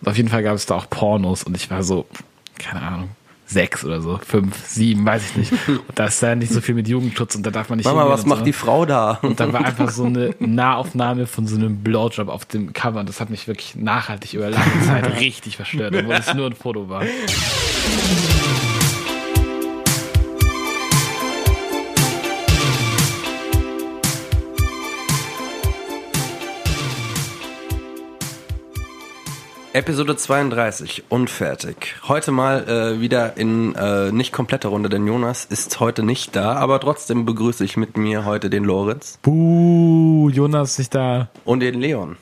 Und auf jeden Fall gab es da auch Pornos und ich war so, keine Ahnung, sechs oder so, fünf, sieben, weiß ich nicht. Und da ist ja nicht so viel mit Jugendschutz und da darf man nicht Mama, was macht so. die Frau da? Und dann war einfach so eine Nahaufnahme von so einem Blowjob auf dem Cover und das hat mich wirklich nachhaltig über lange Zeit richtig verstört, obwohl es nur ein Foto war. Episode 32, unfertig. Heute mal äh, wieder in äh, nicht kompletter Runde, denn Jonas ist heute nicht da, aber trotzdem begrüße ich mit mir heute den Lorenz Buh, Jonas ist nicht da. und den Leon.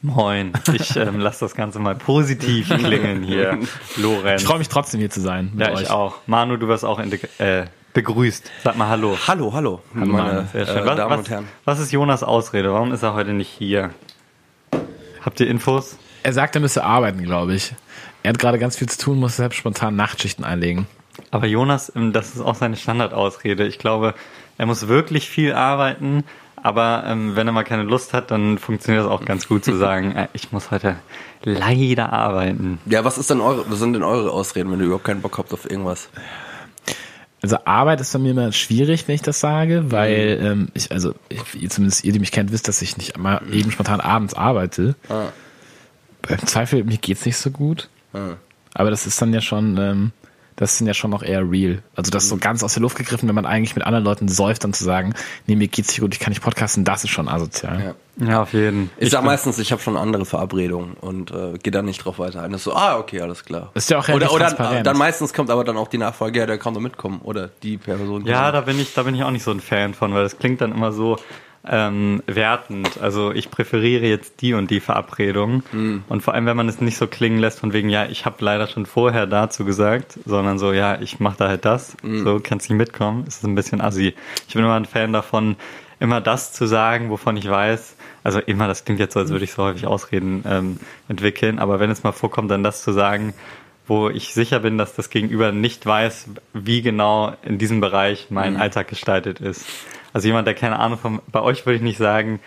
Moin, ich ähm, lasse das Ganze mal positiv klingen hier, Lorenz. Ich freue mich trotzdem hier zu sein mit ja, euch. ich auch. Manu, du wirst auch äh, begrüßt. Sag mal Hallo. Hallo, hallo, Hallo, meine. Sehr schön. äh, was, Damen was, und Herren. was ist Jonas Ausrede? Warum ist er heute nicht hier? Habt ihr Infos? Er sagt, er müsse arbeiten, glaube ich. Er hat gerade ganz viel zu tun, muss deshalb spontan Nachtschichten einlegen. Aber Jonas, ähm, das ist auch seine Standardausrede. Ich glaube, er muss wirklich viel arbeiten, aber ähm, wenn er mal keine Lust hat, dann funktioniert das auch ganz gut zu sagen, äh, ich muss heute leider arbeiten. Ja, was ist denn eure, was sind denn eure Ausreden, wenn du überhaupt keinen Bock habt auf irgendwas? Also Arbeit ist bei mir immer schwierig, wenn ich das sage, weil Mhm. ähm, ich, also ich, zumindest ihr, die mich kennt, wisst, dass ich nicht mal eben spontan abends arbeite. Ah. Im Zweifel, mir geht's nicht so gut. Ah. Aber das ist dann ja schon, ähm, das sind ja schon noch eher real. Also das ist Mhm. so ganz aus der Luft gegriffen, wenn man eigentlich mit anderen Leuten säuft, dann zu sagen, nee, mir geht's nicht gut, ich kann nicht podcasten, das ist schon asozial. Ja. Ja, auf jeden. Ich, sag bin- meistens, ich habe schon andere Verabredungen und äh, gehe dann nicht drauf weiter ein. Das ist so, ah, okay, alles klar. Ist ja auch oder relativ oder transparent. dann meistens kommt aber dann auch die Nachfrage, ja, der kann doch mitkommen oder die Person. Ja, da bin ich, da bin ich auch nicht so ein Fan von, weil das klingt dann immer so ähm, wertend. Also ich präferiere jetzt die und die Verabredung. Und vor allem, wenn man es nicht so klingen lässt von wegen, ja, ich habe leider schon vorher dazu gesagt, sondern so, ja, ich mache da halt das, so kannst nicht mitkommen, ist es ein bisschen assi. Ich bin immer ein Fan davon, immer das zu sagen, wovon ich weiß. Also immer, das klingt jetzt so, als würde ich so häufig Ausreden ähm, entwickeln, aber wenn es mal vorkommt, dann das zu sagen, wo ich sicher bin, dass das Gegenüber nicht weiß, wie genau in diesem Bereich mein Alltag gestaltet ist. Also jemand, der keine Ahnung von, bei euch würde ich nicht sagen,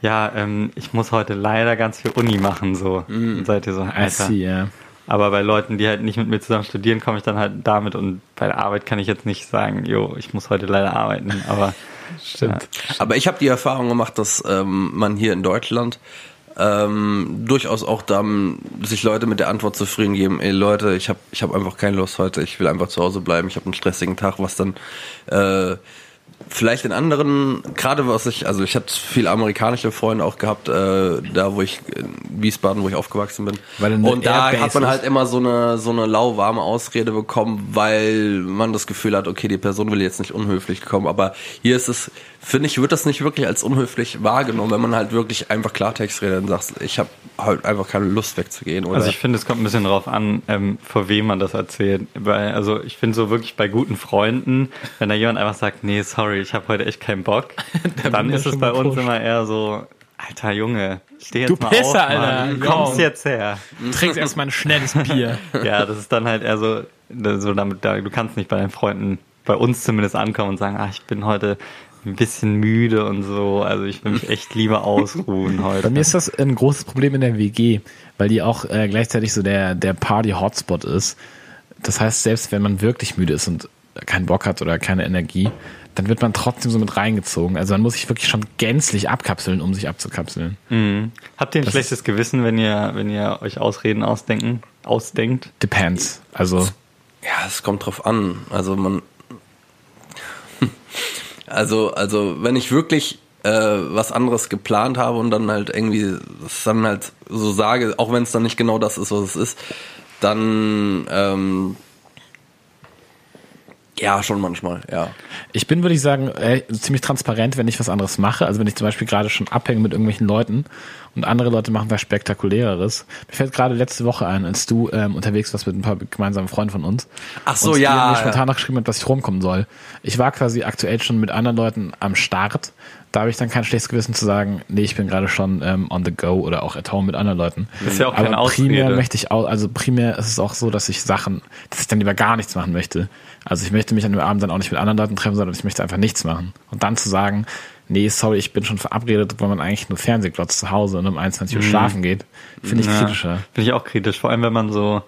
ja, ähm, ich muss heute leider ganz viel Uni machen, so. Dann seid ihr so, Alter. see, ja. Aber bei Leuten, die halt nicht mit mir zusammen studieren, komme ich dann halt damit und bei der Arbeit kann ich jetzt nicht sagen, jo, ich muss heute leider arbeiten, aber Stimmt. Aber ich habe die Erfahrung gemacht, dass ähm, man hier in Deutschland ähm, durchaus auch dann sich Leute mit der Antwort zufrieden geben, ey Leute, ich habe ich hab einfach keine Lust heute, ich will einfach zu Hause bleiben, ich habe einen stressigen Tag, was dann äh, vielleicht in anderen, gerade was ich, also ich hatte viele amerikanische Freunde auch gehabt, äh, da wo ich, in Wiesbaden, wo ich aufgewachsen bin. Und da Airbase hat man halt immer so eine, so eine lauwarme Ausrede bekommen, weil man das Gefühl hat, okay, die Person will jetzt nicht unhöflich kommen. Aber hier ist es, finde ich, wird das nicht wirklich als unhöflich wahrgenommen, wenn man halt wirklich einfach Klartext redet und sagt, ich habe halt einfach keine Lust wegzugehen. Oder? Also ich finde, es kommt ein bisschen drauf an, ähm, vor wem man das erzählt. Weil, also ich finde so wirklich bei guten Freunden, wenn da jemand einfach sagt, nee, sorry, ich habe heute echt keinen Bock, dann ist es bei uns gepusht. immer eher so, alter Junge, steh jetzt Du mal Pisser, auf, Alter, Mann, kommst jetzt her. Du trinkst erstmal ein schnelles Bier. Ja, das ist dann halt eher so, so damit, da, du kannst nicht bei deinen Freunden, bei uns zumindest ankommen und sagen, ah, ich bin heute ein bisschen müde und so, also ich will mich echt lieber ausruhen heute. Bei mir ist das ein großes Problem in der WG, weil die auch äh, gleichzeitig so der, der Party-Hotspot ist. Das heißt, selbst wenn man wirklich müde ist und keinen Bock hat oder keine Energie, dann wird man trotzdem so mit reingezogen. Also man muss sich wirklich schon gänzlich abkapseln, um sich abzukapseln. Mhm. Habt ihr ein Das schlechtes Gewissen, wenn ihr, wenn ihr euch Ausreden ausdenken, ausdenkt? Depends. Also Ja, es kommt drauf an. Also man, also also wenn ich wirklich äh, was anderes geplant habe und dann halt irgendwie das dann halt so sage, auch wenn es dann nicht genau das ist, was es ist, dann ähm, ja schon manchmal, ja. Ich bin, würde ich sagen, äh, ziemlich transparent, wenn ich was anderes mache. Also wenn ich zum Beispiel gerade schon abhänge mit irgendwelchen Leuten und andere Leute machen was Spektakuläres. Mir fällt gerade letzte Woche ein, als du ähm, unterwegs warst mit ein paar gemeinsamen Freunden von uns. Ach so, ja, Ihr mir ja. spontan noch geschrieben habt, dass ich rumkommen soll. Ich war quasi aktuell schon mit anderen Leuten am Start Da habe ich dann kein schlechtes Gewissen zu sagen, nee, ich bin gerade schon ähm, on the go oder auch at home mit anderen Leuten. Das ist ja auch keine Aber primär Ausrede. möchte ich auch, also primär ist es auch so, dass ich Sachen, dass ich dann lieber gar nichts machen möchte. Also ich möchte mich an dem Abend dann auch nicht mit anderen Leuten treffen, sondern ich möchte einfach nichts machen. Und dann zu sagen, nee, sorry, ich bin schon verabredet, weil man eigentlich nur Fernseh glotzt zu Hause und um 21 Uhr schlafen geht, finde ich Mhm. Ja, kritischer. Finde ich auch kritisch. Vor allem, wenn man so,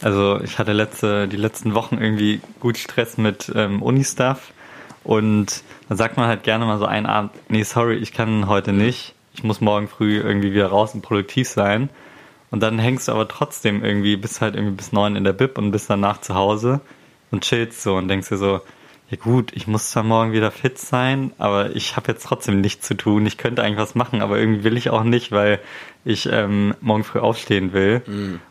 also ich hatte letzte, die letzten Wochen irgendwie gut Stress mit ähm, Uni-Stuff und dann sagt man halt gerne mal so einen Abend, nee, sorry, ich kann heute nicht. Ich muss morgen früh irgendwie wieder raus und produktiv sein. Und dann hängst du aber trotzdem irgendwie, bist halt irgendwie bis neun in der Bib und bist danach zu Hause und chillst so und denkst dir so, ja gut, ich muss zwar morgen wieder fit sein, aber ich habe jetzt trotzdem nichts zu tun. Ich könnte eigentlich was machen, aber irgendwie will ich auch nicht, weil ich ähm, morgen früh aufstehen will.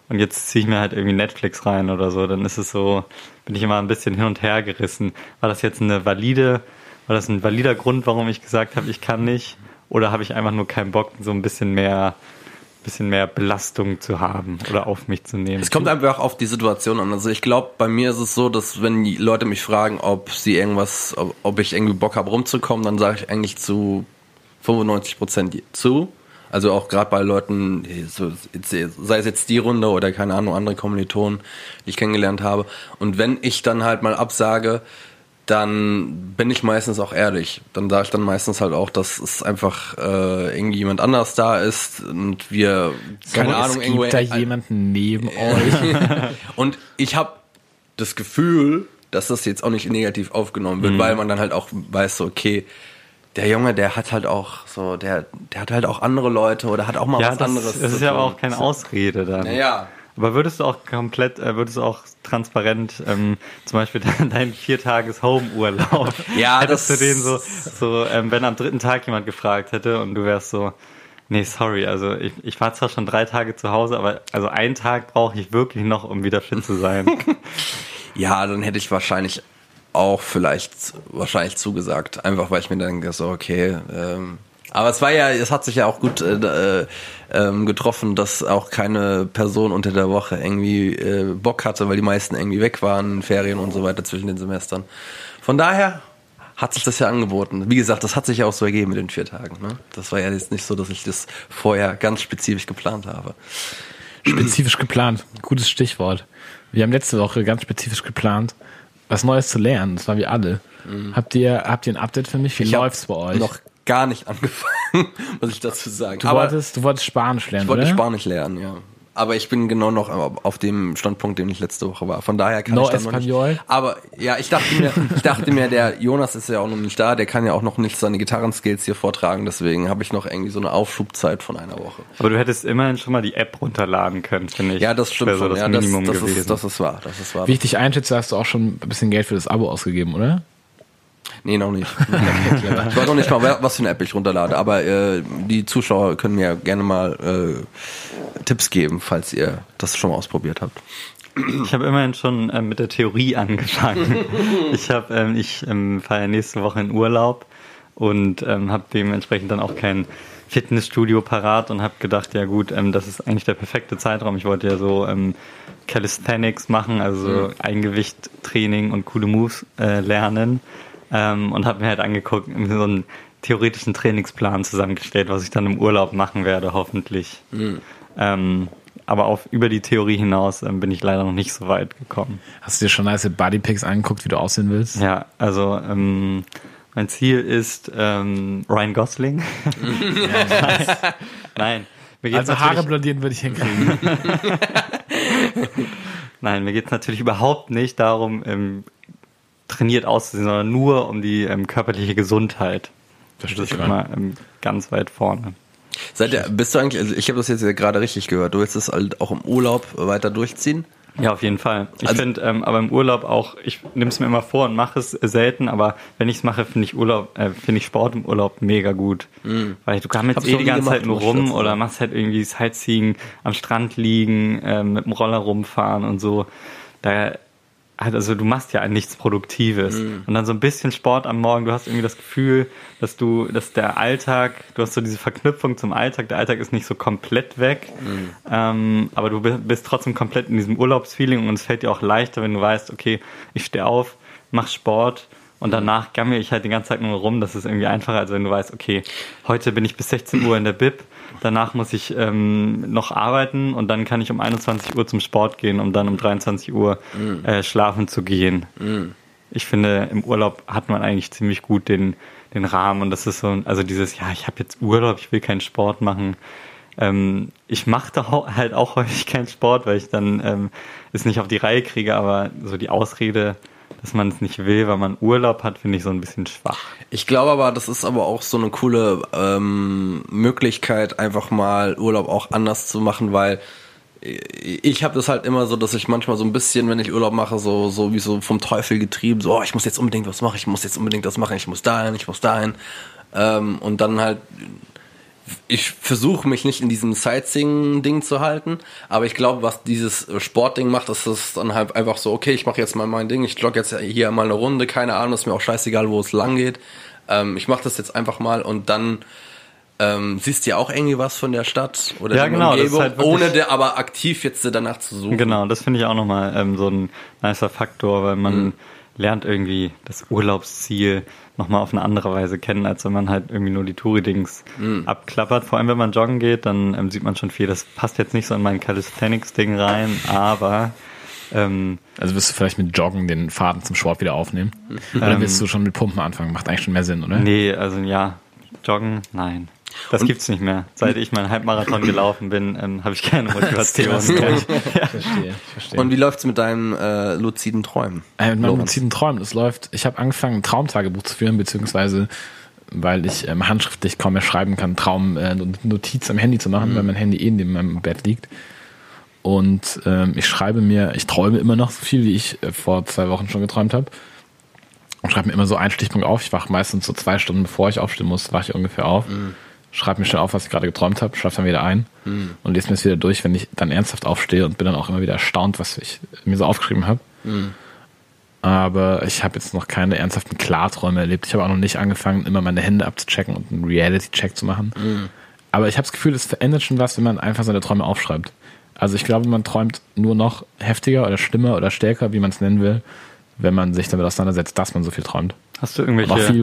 Und jetzt ziehe ich mir halt irgendwie Netflix rein oder so. Dann ist es so, bin ich immer ein bisschen hin und her gerissen. War das jetzt eine valide, war das ein valider Grund, warum ich gesagt habe, ich kann nicht? Oder habe ich einfach nur keinen Bock, so ein bisschen mehr, bisschen mehr Belastung zu haben oder auf mich zu nehmen? Es kommt einfach auf die Situation an. Also ich glaube, bei mir ist es so, dass wenn die Leute mich fragen, ob sie irgendwas, ob, ob ich irgendwie Bock habe rumzukommen, dann sage ich eigentlich zu 95 Prozent zu. Also auch gerade bei Leuten, sei es jetzt die Runde oder keine Ahnung, andere Kommilitonen, die ich kennengelernt habe. Und wenn ich dann halt mal absage, dann bin ich meistens auch ehrlich. Dann sage ich dann meistens halt auch, dass es einfach äh, irgendwie jemand anders da ist und wir, keine So, Ahnung, es irgendwo gibt da jemanden neben euch. und ich habe das Gefühl, dass das jetzt auch nicht negativ aufgenommen Mhm. wird, weil man dann halt auch weiß, so, okay, der Junge, der hat halt auch so, der, der hat halt auch andere Leute oder hat auch mal ja, was das, anderes. das ist ja tun. auch keine Ausrede dann. Naja. Aber würdest du auch komplett, äh, würdest du auch transparent, ähm, zum Beispiel deinen dein Viertages-Home-Urlaub, Ja, hättest das- du den so, so ähm, wenn am dritten Tag jemand gefragt hätte und du wärst so, nee, sorry, also ich, ich war zwar schon drei Tage zu Hause, aber also einen Tag brauche ich wirklich noch, um wieder fit zu sein. Ja, dann hätte ich wahrscheinlich auch vielleicht wahrscheinlich zugesagt, einfach weil ich mir dann denke, so okay. Ähm, aber es war ja, es hat sich ja auch gut äh, äh, ähm, getroffen, dass auch keine Person unter der Woche irgendwie äh, Bock hatte, weil die meisten irgendwie weg waren, Ferien und so weiter zwischen den Semestern. Von daher hat sich das ja angeboten. Wie gesagt, das hat sich ja auch so ergeben mit den vier Tagen. Ne? Das war ja jetzt nicht so, dass ich das vorher ganz spezifisch geplant habe. Spezifisch geplant. Gutes Stichwort. Wir haben letzte Woche ganz spezifisch geplant, was Neues zu lernen. Das war wie alle. Habt ihr, habt ihr ein Update für mich? Wie Mhm. Ich läuft's bei euch? Noch gar nicht angefangen, muss ich dazu sagen. du, wolltest, du wolltest Spanisch lernen, Ich wollte oder? Spanisch lernen, ja. Aber ich bin genau noch auf dem Standpunkt, den ich letzte Woche war. Von daher kann No ich dann noch nicht. Aber ja, ich dachte mir, ich dachte mir, der Jonas ist ja auch noch nicht da, der kann ja auch noch nicht seine Gitarrenskills hier vortragen, deswegen habe ich noch irgendwie so eine Aufschubzeit von einer Woche. aber du hättest immerhin schon mal die App runterladen können, finde ich. Ja, das stimmt wäre so schon. das ja, das, Minimum das, gewesen. ist, das ist wahr. Das ist wahr. Wie ich dich einschätze, hast du auch schon ein bisschen Geld für das Abo ausgegeben, oder? Nee, noch nicht. ich weiß noch nicht mal, was für eine App ich runterlade, aber äh, die Zuschauer können mir gerne mal äh, Tipps geben, falls ihr das schon mal ausprobiert habt. Ich habe immerhin schon ähm, mit der Theorie angefangen. ich habe, ähm, ich ähm, fahre ja nächste Woche in Urlaub und ähm, habe dementsprechend dann auch kein Fitnessstudio parat und habe gedacht, ja gut, ähm, das ist eigentlich der perfekte Zeitraum. Ich wollte ja so ähm, Calisthenics machen, also so Eingewicht-Training und coole Moves äh, lernen ähm, und habe mir halt angeguckt, so einen theoretischen Trainingsplan zusammengestellt, was ich dann im Urlaub machen werde, hoffentlich. Ähm, aber auf, über die Theorie hinaus ähm, bin ich leider noch nicht so weit gekommen. Hast du dir schon nice Bodypics angeguckt, wie du aussehen willst? Ja, also ähm, mein Ziel ist ähm, Ryan Gosling. Nein. Mir geht's Also Haare blondieren würde ich hinkriegen. Nein, mir geht es natürlich überhaupt nicht darum, ähm, trainiert auszusehen, sondern nur um die ähm, körperliche Gesundheit. Verstehe Das ist immer ähm, ganz weit vorne. Seid ihr, bist du eigentlich, also ich habe das jetzt gerade richtig gehört, du willst das halt auch im Urlaub weiter durchziehen? Ja, auf jeden Fall. Ich Also- finde, ähm, aber im Urlaub auch, ich nehme es mir immer vor und mache es selten, aber wenn ich es mache, finde ich Urlaub, äh, finde ich Sport im Urlaub mega gut. Weil du gammelst Hab's eh die ganze gemacht, Zeit nur rum oder machst halt irgendwie Sightseeing am Strand liegen, ähm, mit dem Roller rumfahren und so. Da also du machst ja nichts Produktives. Und dann so ein bisschen Sport am Morgen, du hast irgendwie das Gefühl, dass du, dass der Alltag, du hast so diese Verknüpfung zum Alltag, der Alltag ist nicht so komplett weg, ähm, aber du bist, bist trotzdem komplett in diesem Urlaubsfeeling und es fällt dir auch leichter, wenn du weißt, okay, ich stehe auf, mach Sport Und danach gammel ich halt die ganze Zeit nur rum. Das ist irgendwie einfacher, als wenn du weißt, okay, heute bin ich bis 16 Uhr in der Bib, danach muss ich ähm, noch arbeiten und dann kann ich um 21 Uhr zum Sport gehen, um dann um 23 Uhr Mhm. äh, schlafen zu gehen. Ich finde, im Urlaub hat man eigentlich ziemlich gut den, den Rahmen und das ist so, also dieses, ja, ich habe jetzt Urlaub, ich will keinen Sport machen. Ähm, ich mache da halt auch häufig keinen Sport, weil ich dann ähm, es nicht auf die Reihe kriege, aber so die Ausrede, dass man es nicht will, weil man Urlaub hat, finde ich so ein bisschen schwach. Ich glaube aber, das ist aber auch so eine coole ähm, Möglichkeit, einfach mal Urlaub auch anders zu machen, weil ich habe das halt immer so, dass ich manchmal so ein bisschen, wenn ich Urlaub mache, so so wie so vom Teufel getrieben, so oh, ich muss jetzt unbedingt was machen, ich muss jetzt unbedingt das machen, ich muss dahin, ich muss dahin ähm, und dann halt ich versuche mich nicht in diesem Sightseeing-Ding zu halten, aber ich glaube, was dieses Sportding macht, ist es dann halt einfach so, okay, ich mache jetzt mal mein Ding, ich jogge jetzt hier mal eine Runde, keine Ahnung, ist mir auch scheißegal, wo es lang geht. Ähm, ich mache das jetzt einfach mal und dann ähm, siehst du ja auch irgendwie was von der Stadt oder Ja, der genau, Umgebung, halt ohne der aber aktiv jetzt danach zu suchen. Genau, das finde ich auch nochmal ähm, so ein nicer Faktor, weil man lernt irgendwie das Urlaubsziel nochmal auf eine andere Weise kennen, als wenn man halt irgendwie nur die Touri-Dings abklappert. Vor allem, wenn man joggen geht, dann ähm, sieht man schon viel. Das passt jetzt nicht so in mein Calisthenics-Ding rein, aber ähm, Also wirst du vielleicht mit Joggen den Faden zum Sport wieder aufnehmen? Oder willst du schon mit Pumpen anfangen? Macht eigentlich schon mehr Sinn, oder? nee, also ja, joggen, nein. Das gibt's nicht mehr. Seit ich meinen Halbmarathon gelaufen bin, ähm, habe ich keine Motivation. Ich verstehe, verstehe. Und wie läuft's mit deinen äh, luziden Träumen? Äh, mit meinen luziden Träumen, das läuft. Ich habe angefangen, ein Traumtagebuch zu führen, beziehungsweise weil ich ähm, handschriftlich kaum mehr schreiben kann, Traum äh, Notiz am Handy zu machen, weil mein Handy eh neben meinem Bett liegt. Und ähm, ich schreibe mir, ich träume immer noch so viel, wie ich äh, vor zwei Wochen schon geträumt habe. Und schreibe mir immer so einen Stichpunkt auf. Ich wache meistens so zwei Stunden bevor ich aufstehen muss, wache ich ungefähr auf. Schreibe mir schnell auf, was ich gerade geträumt habe, schlafe dann wieder ein und lese mir das wieder durch, wenn ich dann ernsthaft aufstehe und bin dann auch immer wieder erstaunt, was ich mir so aufgeschrieben habe. Aber ich habe jetzt noch keine ernsthaften Klarträume erlebt. Ich habe auch noch nicht angefangen, immer meine Hände abzuchecken und einen Reality-Check zu machen. Aber ich habe das Gefühl, es verändert schon was, wenn man einfach seine Träume aufschreibt. Also ich glaube, man träumt nur noch heftiger oder schlimmer oder stärker, wie man es nennen will, wenn man sich damit auseinandersetzt, dass man so viel träumt. Hast du Aber irgendwelche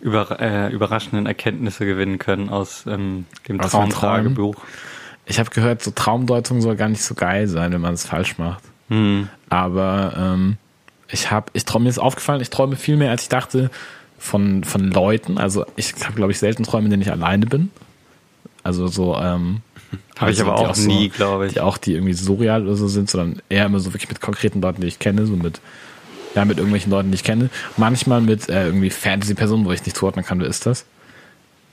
über, äh, überraschenden Erkenntnisse gewinnen können aus ähm, dem Aus Traumtagebuch? Ich habe gehört, so Traumdeutung soll gar nicht so geil sein, wenn man es falsch macht. Hm. Aber ähm, ich habe, ich träume mir ist aufgefallen, ich träume viel mehr, als ich dachte, von, von Leuten. Also ich habe, glaube ich, selten Träume, in denen ich alleine bin. Also so, ähm, Habe ich also aber die auch so, nie, glaube ich. Die auch, die irgendwie surreal oder so sind, sondern eher immer so wirklich mit konkreten Leuten, die ich kenne, so mit, ja, mit irgendwelchen Leuten, die ich kenne. Manchmal mit äh, irgendwie Fantasy-Personen, wo ich nicht zuordnen kann, wer ist das.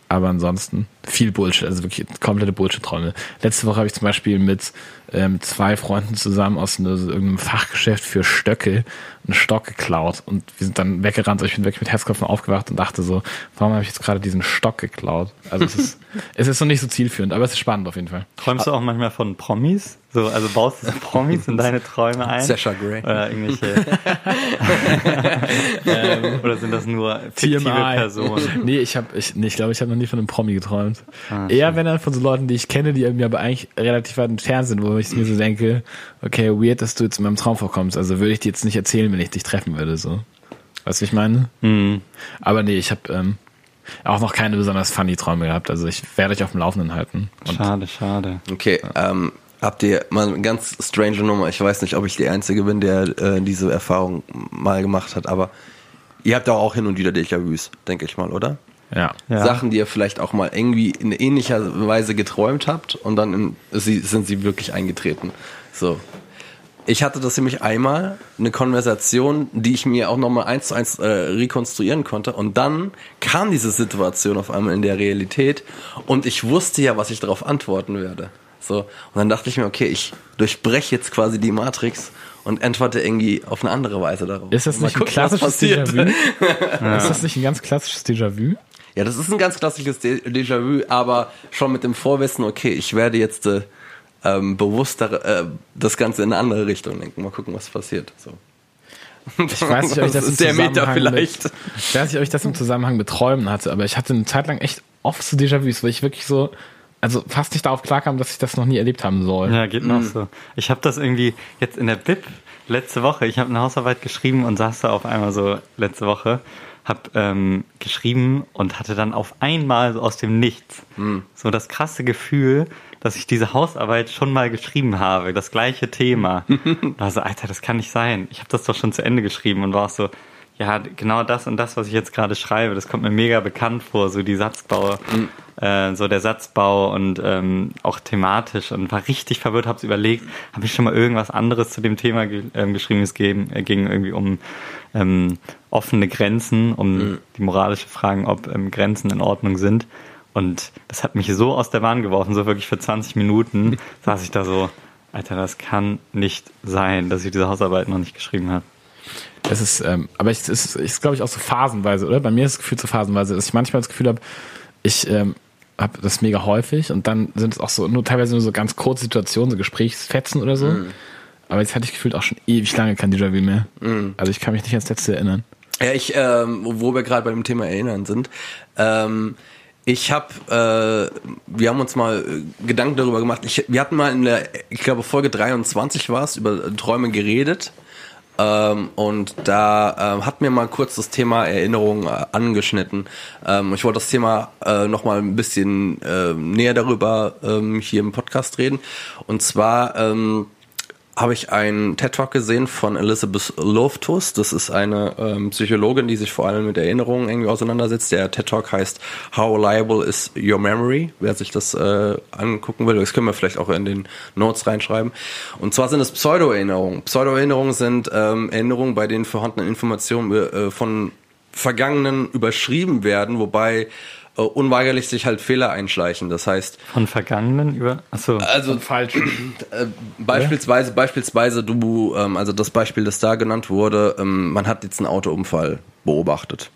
Aber ansonsten viel Bullshit, also wirklich komplette Bullshit-Träume. Letzte Woche habe ich zum Beispiel mit ähm, zwei Freunden zusammen aus einer, so irgendeinem Fachgeschäft für Stöcke einen Stock geklaut und wir sind dann weggerannt. Ich bin wirklich mit Herzklopfen aufgewacht und dachte so, warum habe ich jetzt gerade diesen Stock geklaut? Also es ist, es ist so nicht so zielführend, aber es ist spannend auf jeden Fall. Träumst du auch manchmal von Promis? So, also baust du Promis in deine Träume ein? Sasha Grey. Oder irgendwelche. Oder sind das nur fiktive Personen? Nee, ich habe, ich, nee, ich glaube, ich habe noch nie von einem Promi geträumt. Ah, Eher wenn dann von so Leuten, die ich kenne, die irgendwie aber eigentlich relativ weit entfernt sind, wo ich mir so denke, okay, weird, dass du jetzt in meinem Traum vorkommst. Also würde ich dir jetzt nicht erzählen, wenn ich dich treffen würde, so. Weißt du, wie ich meine? Hm. Aber nee, ich habe ähm, auch noch keine besonders funny Träume gehabt. Also ich werde euch auf dem Laufenden halten. Und Schade, schade. Okay, ähm, habt ihr mal eine ganz strange Nummer? Ich weiß nicht, ob ich der Einzige bin, der äh, diese Erfahrung mal gemacht hat, aber ihr habt auch hin und wieder Déjà-vus, denke ich mal, oder? Ja. Ja. Sachen, die ihr vielleicht auch mal irgendwie in ähnlicher Weise geträumt habt und dann in, sie, sind sie wirklich eingetreten. So. Ich hatte das nämlich einmal, eine Konversation, die ich mir auch nochmal eins zu eins äh, rekonstruieren konnte. Und dann kam diese Situation auf einmal in der Realität und ich wusste ja, was ich darauf antworten werde. So. Und dann dachte ich mir, okay, ich durchbreche jetzt quasi die Matrix und antworte irgendwie auf eine andere Weise darauf. Ist das nicht ein gucken, was klassisches. Déjà-vu? Ist das nicht ein ganz klassisches Déjà-vu? Ja, das ist ein ganz klassisches De- Déjà-vu, aber schon mit dem Vorwissen, okay, ich werde jetzt äh, ähm, bewusster äh, das Ganze in eine andere Richtung lenken. Mal gucken, was passiert. So. Ich weiß nicht, ob ich das, das im Zusammenhang vielleicht. Mit, ich weiß nicht, ob ich das im Zusammenhang mit Träumen hatte, aber ich hatte eine Zeit lang echt oft so Déjà-vus, wo ich wirklich so, also fast nicht darauf klarkam, dass ich das noch nie erlebt haben soll. Ja, geht noch so. Ich habe das irgendwie jetzt in der Bib letzte Woche, ich habe eine Hausarbeit geschrieben und saß da auf einmal so letzte Woche, habe ähm, geschrieben und hatte dann auf einmal so aus dem Nichts so das krasse Gefühl, dass ich diese Hausarbeit schon mal geschrieben habe, das gleiche Thema. war so, Alter, das kann nicht sein. Ich habe das doch schon zu Ende geschrieben und war auch so, ja, genau das und das, was ich jetzt gerade schreibe, das kommt mir mega bekannt vor, so die Satzbau, äh, so der Satzbau und ähm, auch thematisch und war richtig verwirrt, hab's überlegt, habe ich schon mal irgendwas anderes zu dem Thema ge ähm, geschrieben, es ging, äh, ging irgendwie um ähm, offene Grenzen, um die moralische Fragen, ob ähm, Grenzen in Ordnung sind. Und das hat mich so aus der Bahn geworfen, so wirklich für 20 Minuten saß ich da so, Alter, das kann nicht sein, dass ich diese Hausarbeit noch nicht geschrieben habe. Es ist, ähm, aber es ist, ist glaube ich, auch so phasenweise, oder? Bei mir ist das Gefühl so phasenweise, dass ich manchmal das Gefühl habe, ich ähm, habe das mega häufig und dann sind es auch so, nur teilweise nur so ganz kurze Situationen, so Gesprächsfetzen oder so. Aber jetzt hatte ich gefühlt auch schon ewig lange kein Déjà-vu mehr. Also ich kann mich nicht ans letzte erinnern. Ja, ich, ähm, wo wir gerade bei dem Thema Erinnern sind, ähm, ich habe, äh, wir haben uns mal äh, Gedanken darüber gemacht. Ich, wir hatten mal in der, ich glaube Folge 23 war es, über Träume geredet. Ähm, und da ähm, hat mir mal kurz das Thema Erinnerung äh, angeschnitten. Ähm, ich wollte das Thema äh, noch mal ein bisschen äh, näher darüber ähm, hier im Podcast reden. Und zwar ähm, habe ich einen TED-Talk gesehen von Elizabeth Loftus. Das ist eine ähm, Psychologin, die sich vor allem mit Erinnerungen irgendwie auseinandersetzt. Der TED-Talk heißt How Reliable is Your Memory? Wer sich das äh, angucken will, das können wir vielleicht auch in den Notes reinschreiben. Und zwar sind es Pseudo-Erinnerungen. Pseudo-Erinnerungen sind ähm, Erinnerungen, bei denen vorhandene Informationen äh, von Vergangenen überschrieben werden, wobei äh, unweigerlich sich halt Fehler einschleichen. Das heißt, Von Vergangenen über. Achso. also Falsch. äh, beispielsweise, beispielsweise du, ähm, also das Beispiel, das da genannt wurde, ähm, man hat jetzt einen Autounfall beobachtet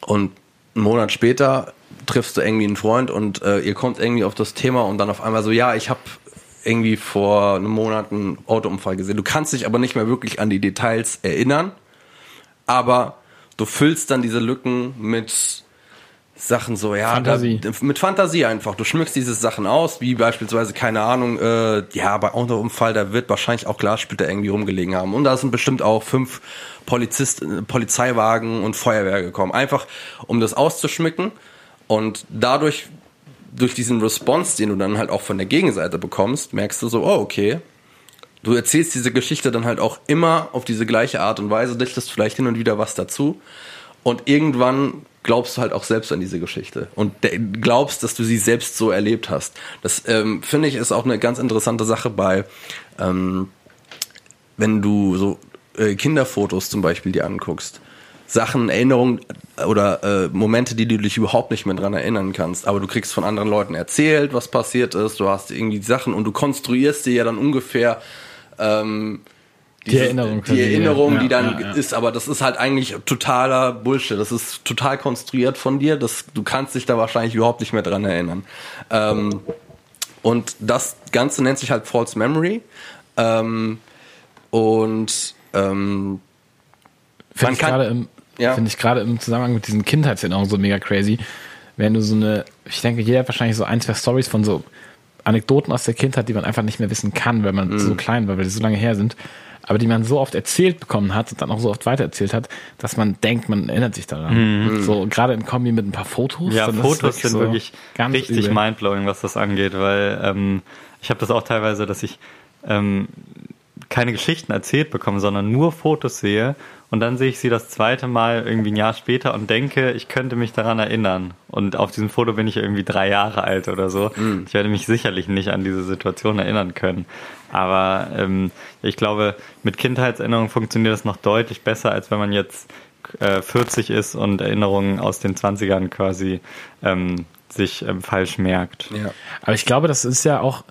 und einen Monat später triffst du irgendwie einen Freund und äh, ihr kommt irgendwie auf das Thema und dann auf einmal so, ja, ich habe irgendwie vor einem Monat einen Autounfall gesehen. Du kannst dich aber nicht mehr wirklich an die Details erinnern, aber du füllst dann diese Lücken mit Sachen so, ja, Fantasie. Da, mit Fantasie einfach. Du schmückst diese Sachen aus, wie beispielsweise, keine Ahnung, äh, ja, bei Autounfall, da wird wahrscheinlich auch Glassplitter irgendwie rumgelegen haben. Und da sind bestimmt auch fünf Polizist, äh, Polizeiwagen und Feuerwehr gekommen. Einfach, um das auszuschmücken. Und dadurch, durch diesen Response, den du dann halt auch von der Gegenseite bekommst, merkst du so, oh, okay, du erzählst diese Geschichte dann halt auch immer auf diese gleiche Art und Weise, dichtest vielleicht hin und wieder was dazu. Und irgendwann glaubst du halt auch selbst an diese Geschichte und glaubst, dass du sie selbst so erlebt hast. Das ähm, finde ich ist auch eine ganz interessante Sache bei, ähm, wenn du so äh, Kinderfotos zum Beispiel dir anguckst. Sachen, Erinnerungen oder äh, Momente, die du dich überhaupt nicht mehr dran erinnern kannst, aber du kriegst von anderen Leuten erzählt, was passiert ist, du hast irgendwie Sachen und du konstruierst dir ja dann ungefähr ähm, Die Erinnerung die Erinnerung, ja, die dann ja, ja. ist, aber das ist halt eigentlich totaler Bullshit. Das ist total konstruiert von dir. Das, du kannst dich da wahrscheinlich überhaupt nicht mehr dran erinnern. Ähm, und das Ganze nennt sich halt False Memory. Ähm, und ähm, Finde ich gerade im, Ja. gerade im Zusammenhang mit diesen Kindheitserinnerungen so mega crazy. Wenn du so eine, ich denke, jeder hat wahrscheinlich so ein, zwei Stories von so Anekdoten aus der Kindheit, die man einfach nicht mehr wissen kann, weil man Mhm. so klein war, weil die so lange her sind, aber die man so oft erzählt bekommen hat und dann auch so oft weitererzählt hat, dass man denkt, man erinnert sich daran. So gerade in Kombi mit ein paar Fotos. Ja, Fotos sind so wirklich ganz richtig übel. mindblowing, was das angeht, weil ähm, ich habe das auch teilweise, dass ich ähm, keine Geschichten erzählt bekomme, sondern nur Fotos sehe und dann sehe ich sie das zweite Mal irgendwie ein Jahr später und denke, ich könnte mich daran erinnern. Und auf diesem Foto bin ich irgendwie drei Jahre alt oder so. Ich werde mich sicherlich nicht an diese Situation erinnern können. Aber ähm, ich glaube, mit Kindheitserinnerungen funktioniert das noch deutlich besser, als wenn man jetzt äh, 40 ist und Erinnerungen aus den 20ern quasi ähm, sich ähm, falsch merkt. ja. Aber ich glaube, das ist ja auch,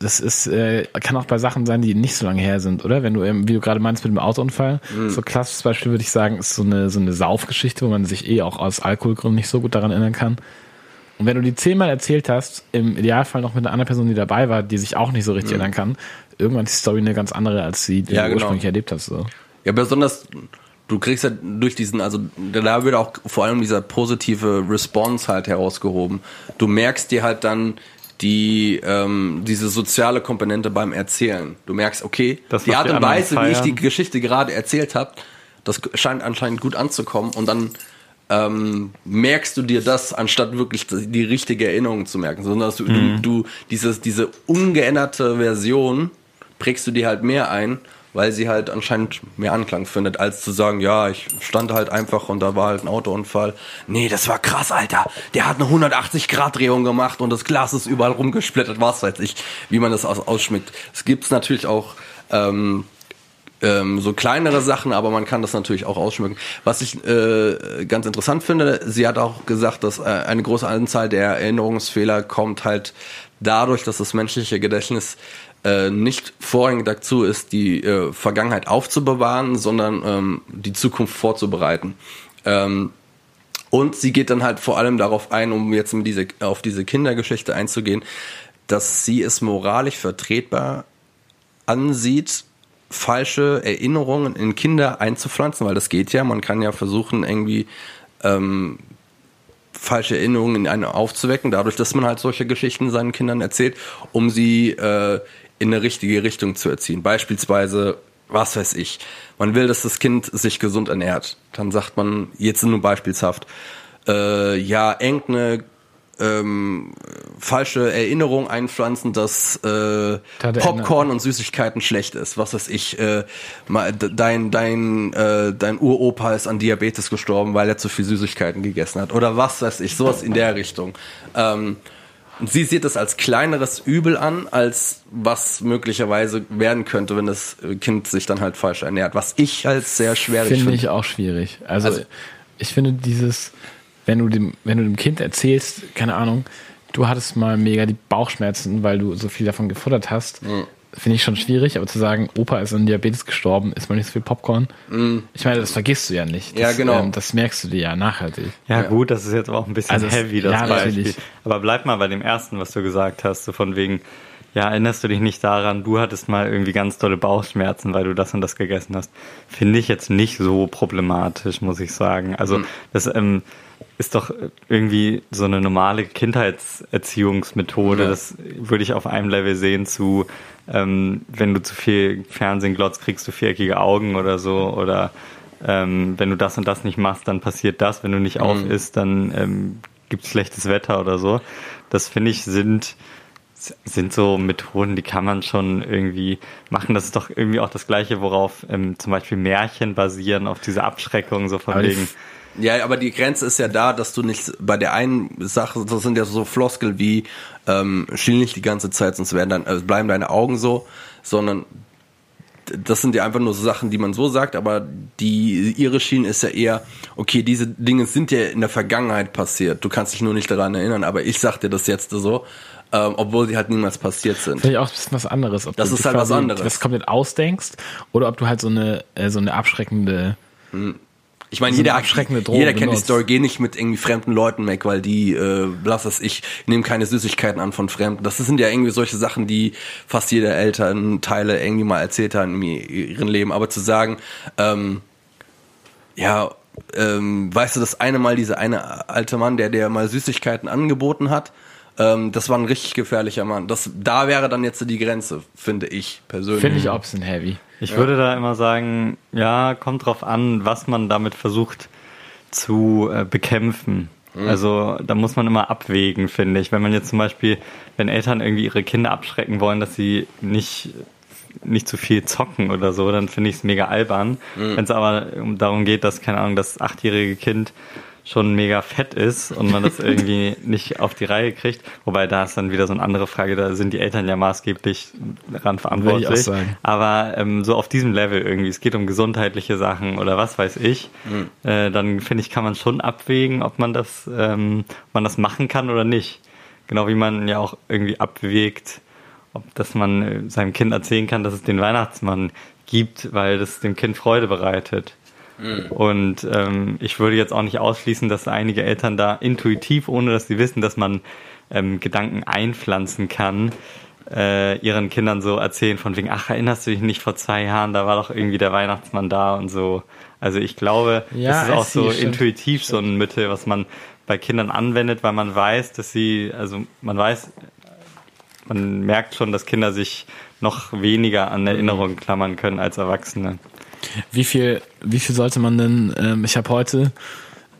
das ist, äh, kann auch bei Sachen sein, die nicht so lange her sind, oder? Wenn du, wie du gerade meinst mit dem Autounfall, so klassisches Beispiel würde ich sagen, ist so eine, so eine Saufgeschichte, wo man sich eh auch aus Alkoholgründen nicht so gut daran erinnern kann. Und wenn du die zehnmal erzählt hast, im Idealfall noch mit einer anderen Person, die dabei war, die sich auch nicht so richtig erinnern kann, irgendwann ist die Story eine ganz andere, als sie, die Ja, du genau. ursprünglich erlebt hast. So. Ja, besonders, du kriegst ja durch diesen, also da wird auch vor allem dieser positive Response halt herausgehoben. Du merkst dir halt dann die ähm, diese soziale Komponente beim Erzählen. Du merkst, okay, Das, die Art und Weise, wie ich die feiern. Geschichte gerade erzählt habe, das scheint anscheinend gut anzukommen und dann ähm, merkst du dir das, anstatt wirklich die richtige Erinnerung zu merken, sondern dass du, Mhm. du, du dieses, diese ungeänderte Version prägst du dir halt mehr ein, weil sie halt anscheinend mehr Anklang findet, als zu sagen, ja, ich stand halt einfach und da war halt ein Autounfall. Nee, das war krass, Alter. Der hat eine 180-Grad-Drehung gemacht und das Glas ist überall rumgesplittert, was weiß ich, wie man das aus ausschmückt. Es gibt's natürlich auch ähm, ähm, so kleinere Sachen, aber man kann das natürlich auch ausschmücken. Was ich äh, ganz interessant finde, sie hat auch gesagt, dass äh, eine große Anzahl der Erinnerungsfehler kommt halt dadurch, dass das menschliche Gedächtnis äh, nicht vorrangig dazu ist, die äh, Vergangenheit aufzubewahren, sondern ähm, die Zukunft vorzubereiten. Ähm, und sie geht dann halt vor allem darauf ein, um jetzt diese, auf diese Kindergeschichte einzugehen, dass sie es moralisch vertretbar ansieht, falsche Erinnerungen in Kinder einzupflanzen, weil das geht ja. Man kann ja versuchen, irgendwie ähm, falsche Erinnerungen in einen aufzuwecken, dadurch, dass man halt solche Geschichten seinen Kindern erzählt, um sie äh, in eine richtige Richtung zu erziehen. Beispielsweise, was weiß ich, man will, dass das Kind sich gesund ernährt. Dann sagt man, jetzt nur beispielshaft, äh, ja, irgendeine ähm, falsche Erinnerung einpflanzen, dass äh, Popcorn und Süßigkeiten schlecht ist. Was weiß ich, äh, dein, dein, äh, dein Uropa ist an Diabetes gestorben, weil er zu viel Süßigkeiten gegessen hat. Oder was weiß ich, sowas in der Richtung. Ähm, sie sieht es als kleineres Übel an, als was möglicherweise werden könnte, wenn das Kind sich dann halt falsch ernährt. Was ich als sehr schwierig Finde finde. ich auch schwierig. Also, Also- ich finde dieses, wenn du dem, wenn du dem Kind erzählst, keine Ahnung, du hattest mal mega die Bauchschmerzen, weil du so viel davon gefuttert hast, Mhm. Finde ich schon schwierig, aber zu sagen, Opa ist an Diabetes gestorben, isst mal nicht so viel Popcorn. Ich meine, das vergisst du ja nicht. Das, Mhm. Ja, genau. Ähm, das merkst du dir ja nachhaltig. Ja, gut, das ist jetzt aber auch ein bisschen Also heavy, das ja, Beispiel. natürlich. Aber bleib mal bei dem ersten, was du gesagt hast, so von wegen, ja, erinnerst du dich nicht daran, du hattest mal irgendwie ganz dolle Bauchschmerzen, weil du das und das gegessen hast. Finde ich jetzt nicht so problematisch, muss ich sagen. Also, das ähm, ist doch irgendwie so eine normale Kindheitserziehungsmethode. Ja. Das würde ich auf einem Level sehen zu, ähm, wenn du zu viel Fernsehen glotzt, kriegst du viereckige Augen oder so oder ähm, wenn du das und das nicht machst, dann passiert das. Wenn du nicht auf isst, dann ähm, gibt es schlechtes Wetter oder so. Das finde ich sind sind so Methoden, die kann man schon irgendwie machen. Das ist doch irgendwie auch das Gleiche, worauf ähm, zum Beispiel Märchen basieren, auf diese Abschreckung, so von Aber wegen. Ja, aber die Grenze ist ja da, dass du nicht bei der einen Sache, das sind ja so Floskel wie ähm, schiel nicht die ganze Zeit, sonst werden dann, also bleiben deine Augen so, sondern das sind ja einfach nur so Sachen, die man so sagt, aber die ihre Schiene ist ja eher, okay, diese Dinge sind ja in der Vergangenheit passiert. Du kannst dich nur nicht daran erinnern, aber ich sag dir das jetzt so, ähm, obwohl sie halt niemals passiert sind. Finde ich auch ein bisschen was anderes. Ob Das du ist halt was anderes. Das komplett ausdenkst oder ob du halt so eine, äh, so eine abschreckende Ich meine, So jeder, abschreckende Drohung jeder kennt die. Story, geh nicht mit irgendwie fremden Leuten weg, weil die, äh, lass es, ich nehme keine Süßigkeiten an von Fremden. Das sind ja irgendwie solche Sachen, die fast jeder Elternteile irgendwie mal erzählt haben in ihrem Leben. Aber zu sagen, ähm, ja, ähm, weißt du, das eine Mal dieser eine alte Mann, der dir mal Süßigkeiten angeboten hat, ähm, das war ein richtig gefährlicher Mann. Das, da wäre dann jetzt die Grenze, finde ich persönlich. Finde ich auch ein bisschen heavy. Ich würde da immer sagen, ja, kommt drauf an, was man damit versucht zu äh, bekämpfen. Also da muss man immer abwägen, finde ich. Wenn man jetzt zum Beispiel, wenn Eltern irgendwie ihre Kinder abschrecken wollen, dass sie nicht nicht zu viel zocken oder so, dann finde ich es mega albern. Wenn es aber um, darum geht, dass, keine Ahnung, das achtjährige Kind schon mega fett ist und man das irgendwie nicht auf die Reihe kriegt. Wobei da ist dann wieder so eine andere Frage, da sind die Eltern ja maßgeblich daran verantwortlich. Aber ähm, so auf diesem Level irgendwie, es geht um gesundheitliche Sachen oder was weiß ich, äh, dann finde ich, kann man schon abwägen, ob man das, ähm, ob man das machen kann oder nicht. Genau wie man ja auch irgendwie abwägt, ob dass man äh, seinem Kind erzählen kann, dass es den Weihnachtsmann gibt, weil das dem Kind Freude bereitet. Und ähm, ich würde jetzt auch nicht ausschließen, dass einige Eltern da intuitiv, ohne dass sie wissen, dass man ähm, Gedanken einpflanzen kann, äh, ihren Kindern so erzählen von wegen, ach, erinnerst du dich nicht vor zwei Jahren, da war doch irgendwie der Weihnachtsmann da und so. Also ich glaube, Ja, das ist auch so stimmt, intuitiv so ein Mittel, was man bei Kindern anwendet, weil man weiß, dass sie, also man weiß, man merkt schon, dass Kinder sich noch weniger an Erinnerungen klammern können als Erwachsene. Wie viel, wie viel sollte man denn, ähm, ich habe heute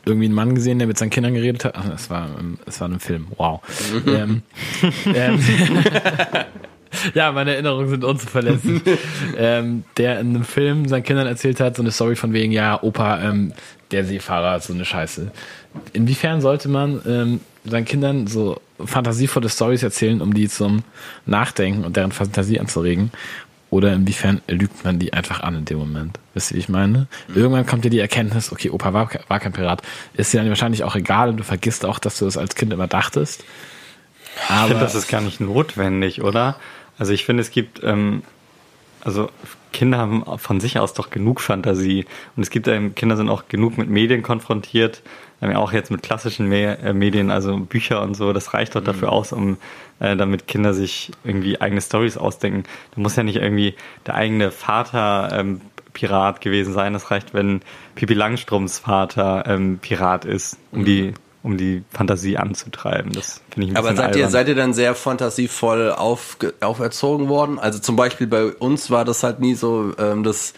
irgendwie einen Mann gesehen, der mit seinen Kindern geredet hat. Ach, es war, ähm, es war ein Film. Wow. ähm, ähm, ja, meine Erinnerungen sind unzuverlässig. ähm, der in einem Film seinen Kindern erzählt hat, so eine Story von wegen, ja, Opa, ähm, der Seefahrer, so eine Scheiße. Inwiefern sollte man ähm, seinen Kindern so fantasievolle Stories erzählen, um die zum Nachdenken und deren Fantasie anzuregen? Oder inwiefern lügt man die einfach an in dem Moment? Wisst ihr, wie ich meine? Mhm. Irgendwann kommt dir die Erkenntnis, okay, Opa war, war kein Pirat. Ist dir dann wahrscheinlich auch egal und du vergisst auch, dass du das als Kind immer dachtest. Aber ich finde, das ist gar nicht notwendig, oder? Also ich finde, es gibt, ähm, also Kinder haben von sich aus doch genug Fantasie. Und es gibt ähm, Kinder sind auch genug mit Medien konfrontiert, auch jetzt mit klassischen äh, Medien, also Bücher und so. Das reicht doch mhm. dafür aus, um äh, damit Kinder sich irgendwie eigene Stories ausdenken. Da muss ja nicht irgendwie der eigene Vater ähm, Pirat gewesen sein. Das reicht, wenn Pipi Langstroms Vater ähm, Pirat ist, um mhm. die um die Fantasie anzutreiben. Das finde ich ein Aber seid ihr, seid ihr dann sehr fantasievoll auf, auferzogen worden? Also zum Beispiel bei uns war das halt nie so, ähm, dass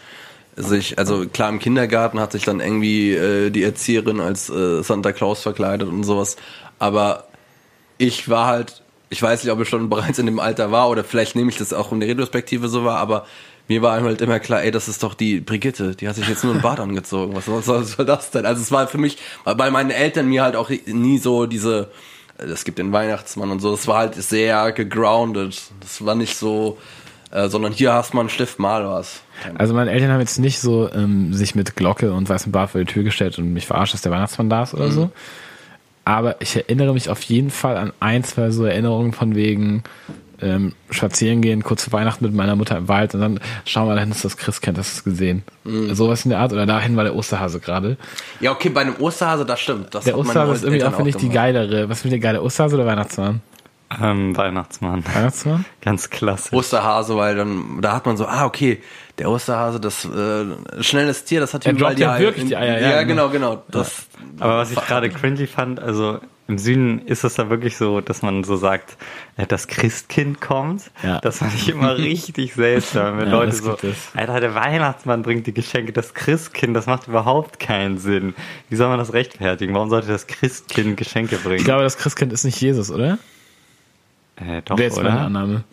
sich, also klar im Kindergarten hat sich dann irgendwie äh, die Erzieherin als äh, Santa Claus verkleidet und sowas. Aber ich war halt, ich weiß nicht, ob ich schon bereits in dem Alter war oder vielleicht nehme ich das auch in der Retrospektive so war, aber mir war halt immer klar, ey, das ist doch die Brigitte, die hat sich jetzt nur ein Bad angezogen. Was soll, das denn? Also es war für mich, weil meine Eltern mir halt auch nie so diese, es gibt den Weihnachtsmann und so, das war halt sehr gegroundet. Das war nicht so, äh, sondern hier hast man einen Stift, mal was. Also meine Eltern haben jetzt nicht so ähm, sich mit Glocke und weißem Bart vor die Tür gestellt und mich verarscht, dass der Weihnachtsmann da ist oder mhm. so. Aber ich erinnere mich auf jeden Fall an ein, zwei so Erinnerungen von wegen, ähm, spazieren gehen, kurz zu Weihnachten mit meiner Mutter im Wald und dann schauen wir dahin, ist das Christkind, hast du es gesehen? Mhm. Sowas in der Art oder dahin war der Osterhase gerade. Ja, okay, bei einem Osterhase, das stimmt. Das der Osterhase ist irgendwie auch, finde ich, die geilere. Was finde ich, geile Osterhase oder Weihnachtsmann? Ähm, Weihnachtsmann. Weihnachtsmann? Ganz klasse. Osterhase, weil dann, da hat man so, ah, okay, der Osterhase, das äh, schnelles Tier, das hat die Er ja wirklich die Eier, ja. Ja, genau, genau. Das Aber was ich gerade cringy fand, also im Süden ist es da wirklich so, dass man so sagt, äh, das Christkind kommt. Ja. Das fand ich immer richtig seltsam. Wenn ja, Leute so, Alter, der Weihnachtsmann bringt die Geschenke, das Christkind, das macht überhaupt keinen Sinn. Wie soll man das rechtfertigen? Warum sollte das Christkind Geschenke bringen? Ich glaube, das Christkind ist nicht Jesus, oder? Äh, doch, Wer ist oder? meine Annahme?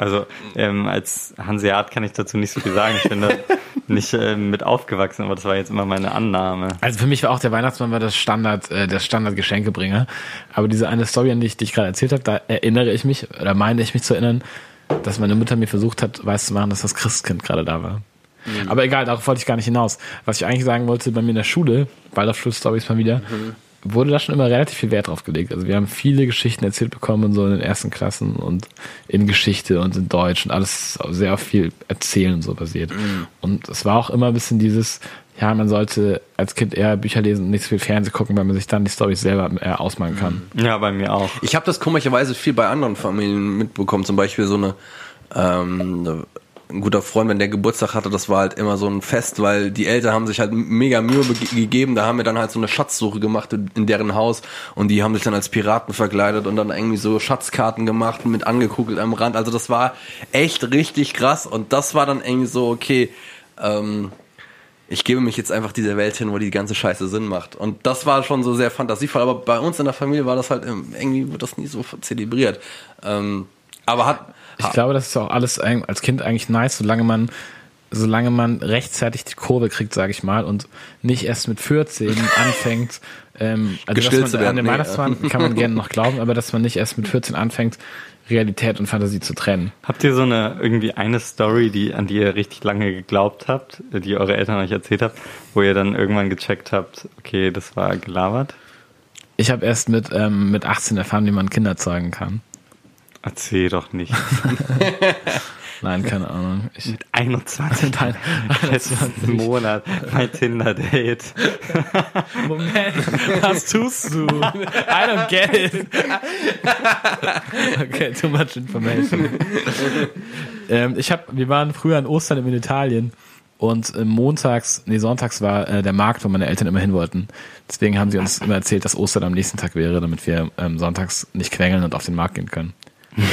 Also ähm, als Hanseat kann ich dazu nicht so viel sagen. Ich bin da nicht äh, mit aufgewachsen, aber das war jetzt immer meine Annahme. Also für mich war auch der Weihnachtsmann war das Standard, äh, der Standard Geschenkebringer. Aber diese eine Story, an die ich dich gerade erzählt habe, da erinnere ich mich oder meine ich mich zu erinnern, dass meine Mutter mir versucht hat, weiß zu machen, dass das Christkind gerade da war. Mhm. Aber egal, darauf wollte ich gar nicht hinaus. Was ich eigentlich sagen wollte, bei mir in der Schule, Waldorfschulstories mal wieder, mhm wurde da schon immer relativ viel Wert drauf gelegt. Also wir haben viele Geschichten erzählt bekommen und so in den ersten Klassen und in Geschichte und in Deutsch und alles sehr auf viel Erzählen und so basiert. Mhm. Und es war auch immer ein bisschen dieses, ja, man sollte als Kind eher Bücher lesen und nicht so viel Fernsehen gucken, weil man sich dann die Storys selber eher ausmalen kann. Mhm. Ja, bei mir auch. Ich habe das komischerweise viel bei anderen Familien mitbekommen, zum Beispiel so eine ähm, ein guter Freund, wenn der Geburtstag hatte, das war halt immer so ein Fest, weil die Eltern haben sich halt mega Mühe gegeben. Da haben wir dann halt so eine Schatzsuche gemacht in deren Haus und die haben sich dann als Piraten verkleidet und dann irgendwie so Schatzkarten gemacht mit angekugelt am Rand. Also das war echt richtig krass und das war dann irgendwie so, okay, ähm, ich gebe mich jetzt einfach dieser Welt hin, wo die ganze Scheiße Sinn macht. Und das war schon so sehr fantasievoll, aber bei uns in der Familie war das halt irgendwie wird das nie so zelebriert. Ähm, aber hat ich glaube, das ist auch alles als Kind eigentlich nice, solange man solange man rechtzeitig die Kurve kriegt, sage ich mal, und nicht erst mit 14 anfängt, ähm, also dass man, an den nee, Weihnachtsmann kann man gerne noch glauben, aber dass man nicht erst mit 14 anfängt, Realität und Fantasie zu trennen. Habt ihr so eine irgendwie eine Story, die an die ihr richtig lange geglaubt habt, die eure Eltern euch erzählt habt, wo ihr dann irgendwann gecheckt habt, okay, das war gelabert? Ich habe erst mit ähm, mit 18 erfahren, wie man Kinder zeugen kann. Erzähl doch nicht. Nein, keine Ahnung. Ich Mit 21. Nein, 21. Monat. Mein Tinder-Date. Moment, was tust du? I don't get it. Okay, too much information. ähm, ich hab, wir waren früher an Ostern in Italien und äh, montags, nee, sonntags war äh, der Markt, wo meine Eltern immer hin wollten. Deswegen haben sie uns immer erzählt, dass Ostern am nächsten Tag wäre, damit wir ähm, sonntags nicht quengeln und auf den Markt gehen können.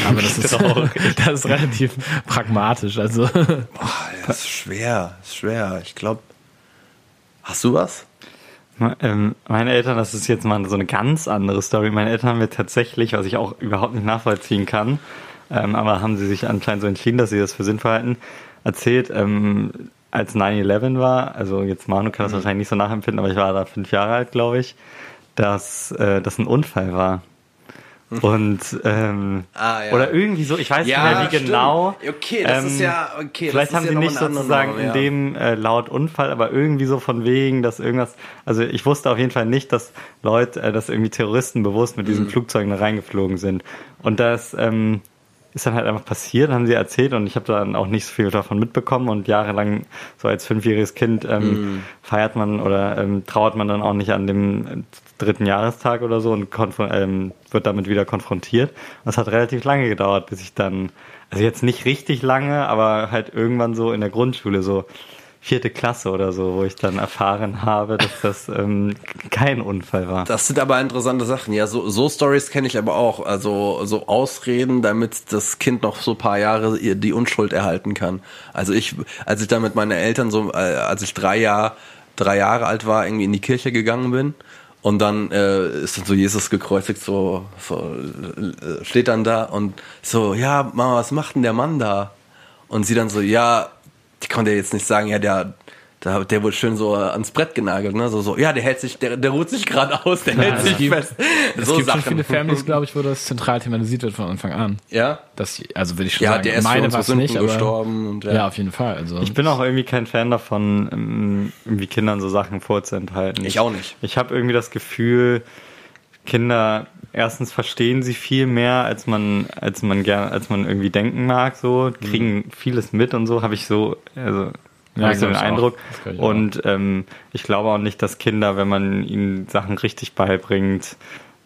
Aber das ist, das ist relativ pragmatisch. Also Boah, das ist schwer, das ist schwer. Ich glaube, hast du was? Ähm, meine Eltern, das ist jetzt mal so eine ganz andere Story. Meine Eltern haben mir tatsächlich, was ich auch überhaupt nicht nachvollziehen kann, ähm, aber haben sie sich anscheinend so entschieden, dass sie das für sinnvoll halten, erzählt, ähm, als 9-11 war, also jetzt Manu kann das Mhm. wahrscheinlich nicht so nachempfinden, aber ich war da fünf Jahre alt, glaube ich, dass äh, das ein Unfall war. Und ähm. Ah, ja. oder irgendwie so, ich weiß Ja, nicht mehr wie stimmt. genau. Okay, das ist ja- okay, Vielleicht haben ja sie noch nicht sozusagen Norm, in ja. dem äh, laut Unfall, aber irgendwie so von wegen, dass irgendwas. Also ich wusste auf jeden Fall nicht, dass Leute, äh, dass irgendwie Terroristen bewusst mit diesen Mhm. Flugzeugen da reingeflogen sind. Und das ähm, ist dann halt einfach passiert, haben sie erzählt und ich habe dann auch nicht so viel davon mitbekommen und jahrelang so als fünfjähriges Kind ähm, Mhm. feiert man oder ähm, trauert man dann auch nicht an dem dritten Jahrestag oder so und ähm, wird damit wieder konfrontiert. Und es hat relativ lange gedauert, bis ich dann, also jetzt nicht richtig lange, aber halt irgendwann so in der Grundschule, so vierte Klasse oder so, wo ich dann erfahren habe, dass das ähm, kein Unfall war. Das sind aber interessante Sachen. Ja, so, so Stories kenne ich aber auch. Also so Ausreden, damit das Kind noch so ein paar Jahre die Unschuld erhalten kann. Also ich, als ich da mit meinen Eltern so, äh, als ich drei Jahr, drei Jahre alt war, irgendwie in die Kirche gegangen bin. Und dann äh, ist dann so Jesus gekreuzigt, so, so äh, steht dann da und so, ja, Mama, was macht denn der Mann da? Und sie dann so, ja, die konnte jetzt nicht sagen, ja, der, der, der wurde schön so ans Brett genagelt, ne? So, so, ja, der hält sich, der, der ruht sich gerade aus, der hält es sich gibt- fest. es so gibt schon Sachen. viele Families, glaube ich, wo das zentral thematisiert wird von Anfang an. Ja? Das, also würde ich schon Ja, sagen, der ist meine war es nicht, aber gestorben und ja. ja. auf jeden Fall. Also Ich bin auch irgendwie kein Fan davon, ähm, irgendwie Kindern so Sachen vorzuenthalten. Ich auch nicht. Ich habe irgendwie das Gefühl, Kinder erstens verstehen sie viel mehr, als man, als man gern, als man irgendwie denken mag, so, kriegen vieles mit und so, habe ich so, also Ja, habe ich so den. Eindruck. Ich. Und ähm, ich glaube auch nicht, dass Kinder, wenn man ihnen Sachen richtig beibringt,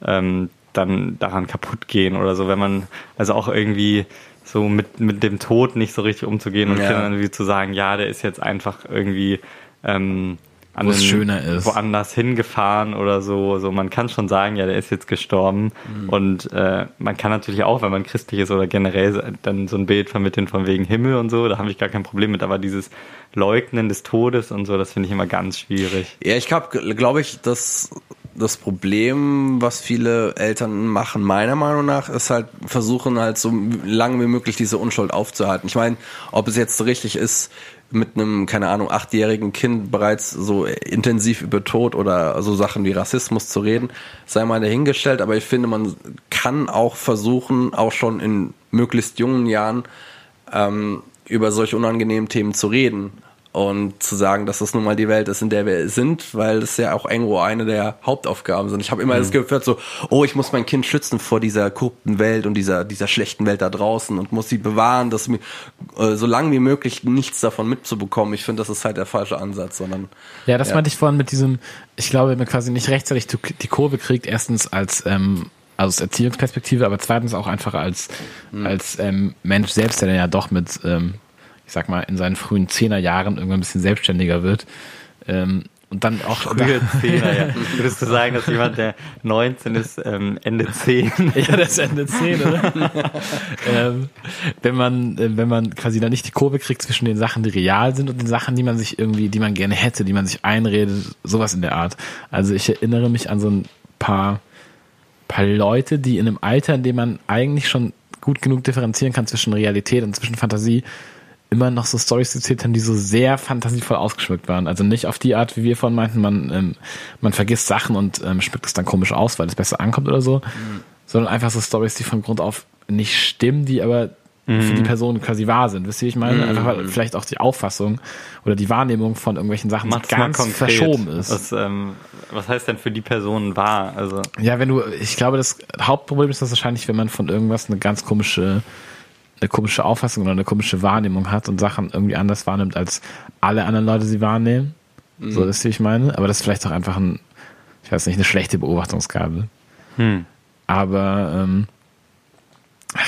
ähm, dann daran kaputt gehen oder so, wenn man, also auch irgendwie so mit, mit dem Tod nicht so richtig umzugehen und Ja. Kindern irgendwie zu sagen, ja, der ist jetzt einfach irgendwie ähm, Wo es schöner ist. woanders hingefahren oder so. So, man kann schon sagen, ja, der ist jetzt gestorben. Mhm. Und äh, man kann natürlich auch, wenn man christlich ist oder generell dann so ein Bild vermitteln von wegen Himmel und so, da habe ich gar kein Problem mit. Aber dieses Leugnen des Todes und so, das finde ich immer ganz schwierig. Ja, ich glaube, glaube ich, dass das Problem, was viele Eltern machen, meiner Meinung nach, ist halt versuchen halt so lange wie möglich diese Unschuld aufzuhalten. Ich meine, ob es jetzt so richtig ist, mit einem, keine Ahnung, achtjährigen Kind bereits so intensiv über Tod oder so Sachen wie Rassismus zu reden, sei mal dahingestellt, aber ich finde, man kann auch versuchen, auch schon in möglichst jungen Jahren ähm, über solche unangenehmen Themen zu reden und zu sagen, dass das nun mal die Welt ist, in der wir sind, weil das ja auch irgendwo eine der Hauptaufgaben sind. Ich habe immer das Gefühl so, oh, ich muss mein Kind schützen vor dieser korrupten Welt und dieser dieser schlechten Welt da draußen und muss sie bewahren, dass mir äh, so lange wie möglich nichts davon mitzubekommen. Ich finde, das ist halt der falsche Ansatz, sondern Ja, das Ja. meinte ich vorhin mit diesem, ich glaube, wenn man quasi nicht rechtzeitig die Kurve kriegt, erstens als, ähm, also aus Erziehungsperspektive, aber zweitens auch einfach als, als ähm, Mensch selbst, der dann ja doch mit, ähm, ich sag mal, in seinen frühen Zehnerjahren irgendwann ein bisschen selbstständiger wird. Ähm, und dann auch Frühe Zehner, ja. Würdest du sagen, dass jemand, der 19 ist, ähm, Ende 10? Ja, das Ende 10, oder? ähm, wenn man, äh, wenn man quasi dann nicht die Kurve kriegt zwischen den Sachen, die real sind und den Sachen, die man sich irgendwie, die man gerne hätte, die man sich einredet, sowas in der Art. Also ich erinnere mich an so ein paar, paar Leute, die in einem Alter, in dem man eigentlich schon gut genug differenzieren kann zwischen Realität und zwischen Fantasie, immer noch so Stories erzählt haben, die so sehr fantasievoll ausgeschmückt waren. Also nicht auf die Art, wie wir vorhin meinten, man, ähm, man vergisst Sachen und ähm, schmückt es dann komisch aus, weil es besser ankommt oder so, sondern einfach so Stories, die von Grund auf nicht stimmen, die aber für die Person quasi wahr sind. Wisst ihr, wie ich meine? Einfach weil vielleicht auch die Auffassung oder die Wahrnehmung von irgendwelchen Sachen Macht's ganz verschoben ist. Was, ähm, was heißt denn für die Person wahr? Also, Ja, wenn du, ich glaube, das Hauptproblem ist das wahrscheinlich, wenn man von irgendwas eine ganz komische, eine komische Auffassung oder eine komische Wahrnehmung hat und Sachen irgendwie anders wahrnimmt, als alle anderen Leute sie wahrnehmen. So ist, wie ich meine. Aber das ist vielleicht auch einfach ein, ich weiß nicht, eine schlechte Beobachtungsgabe. hm. Aber, ähm,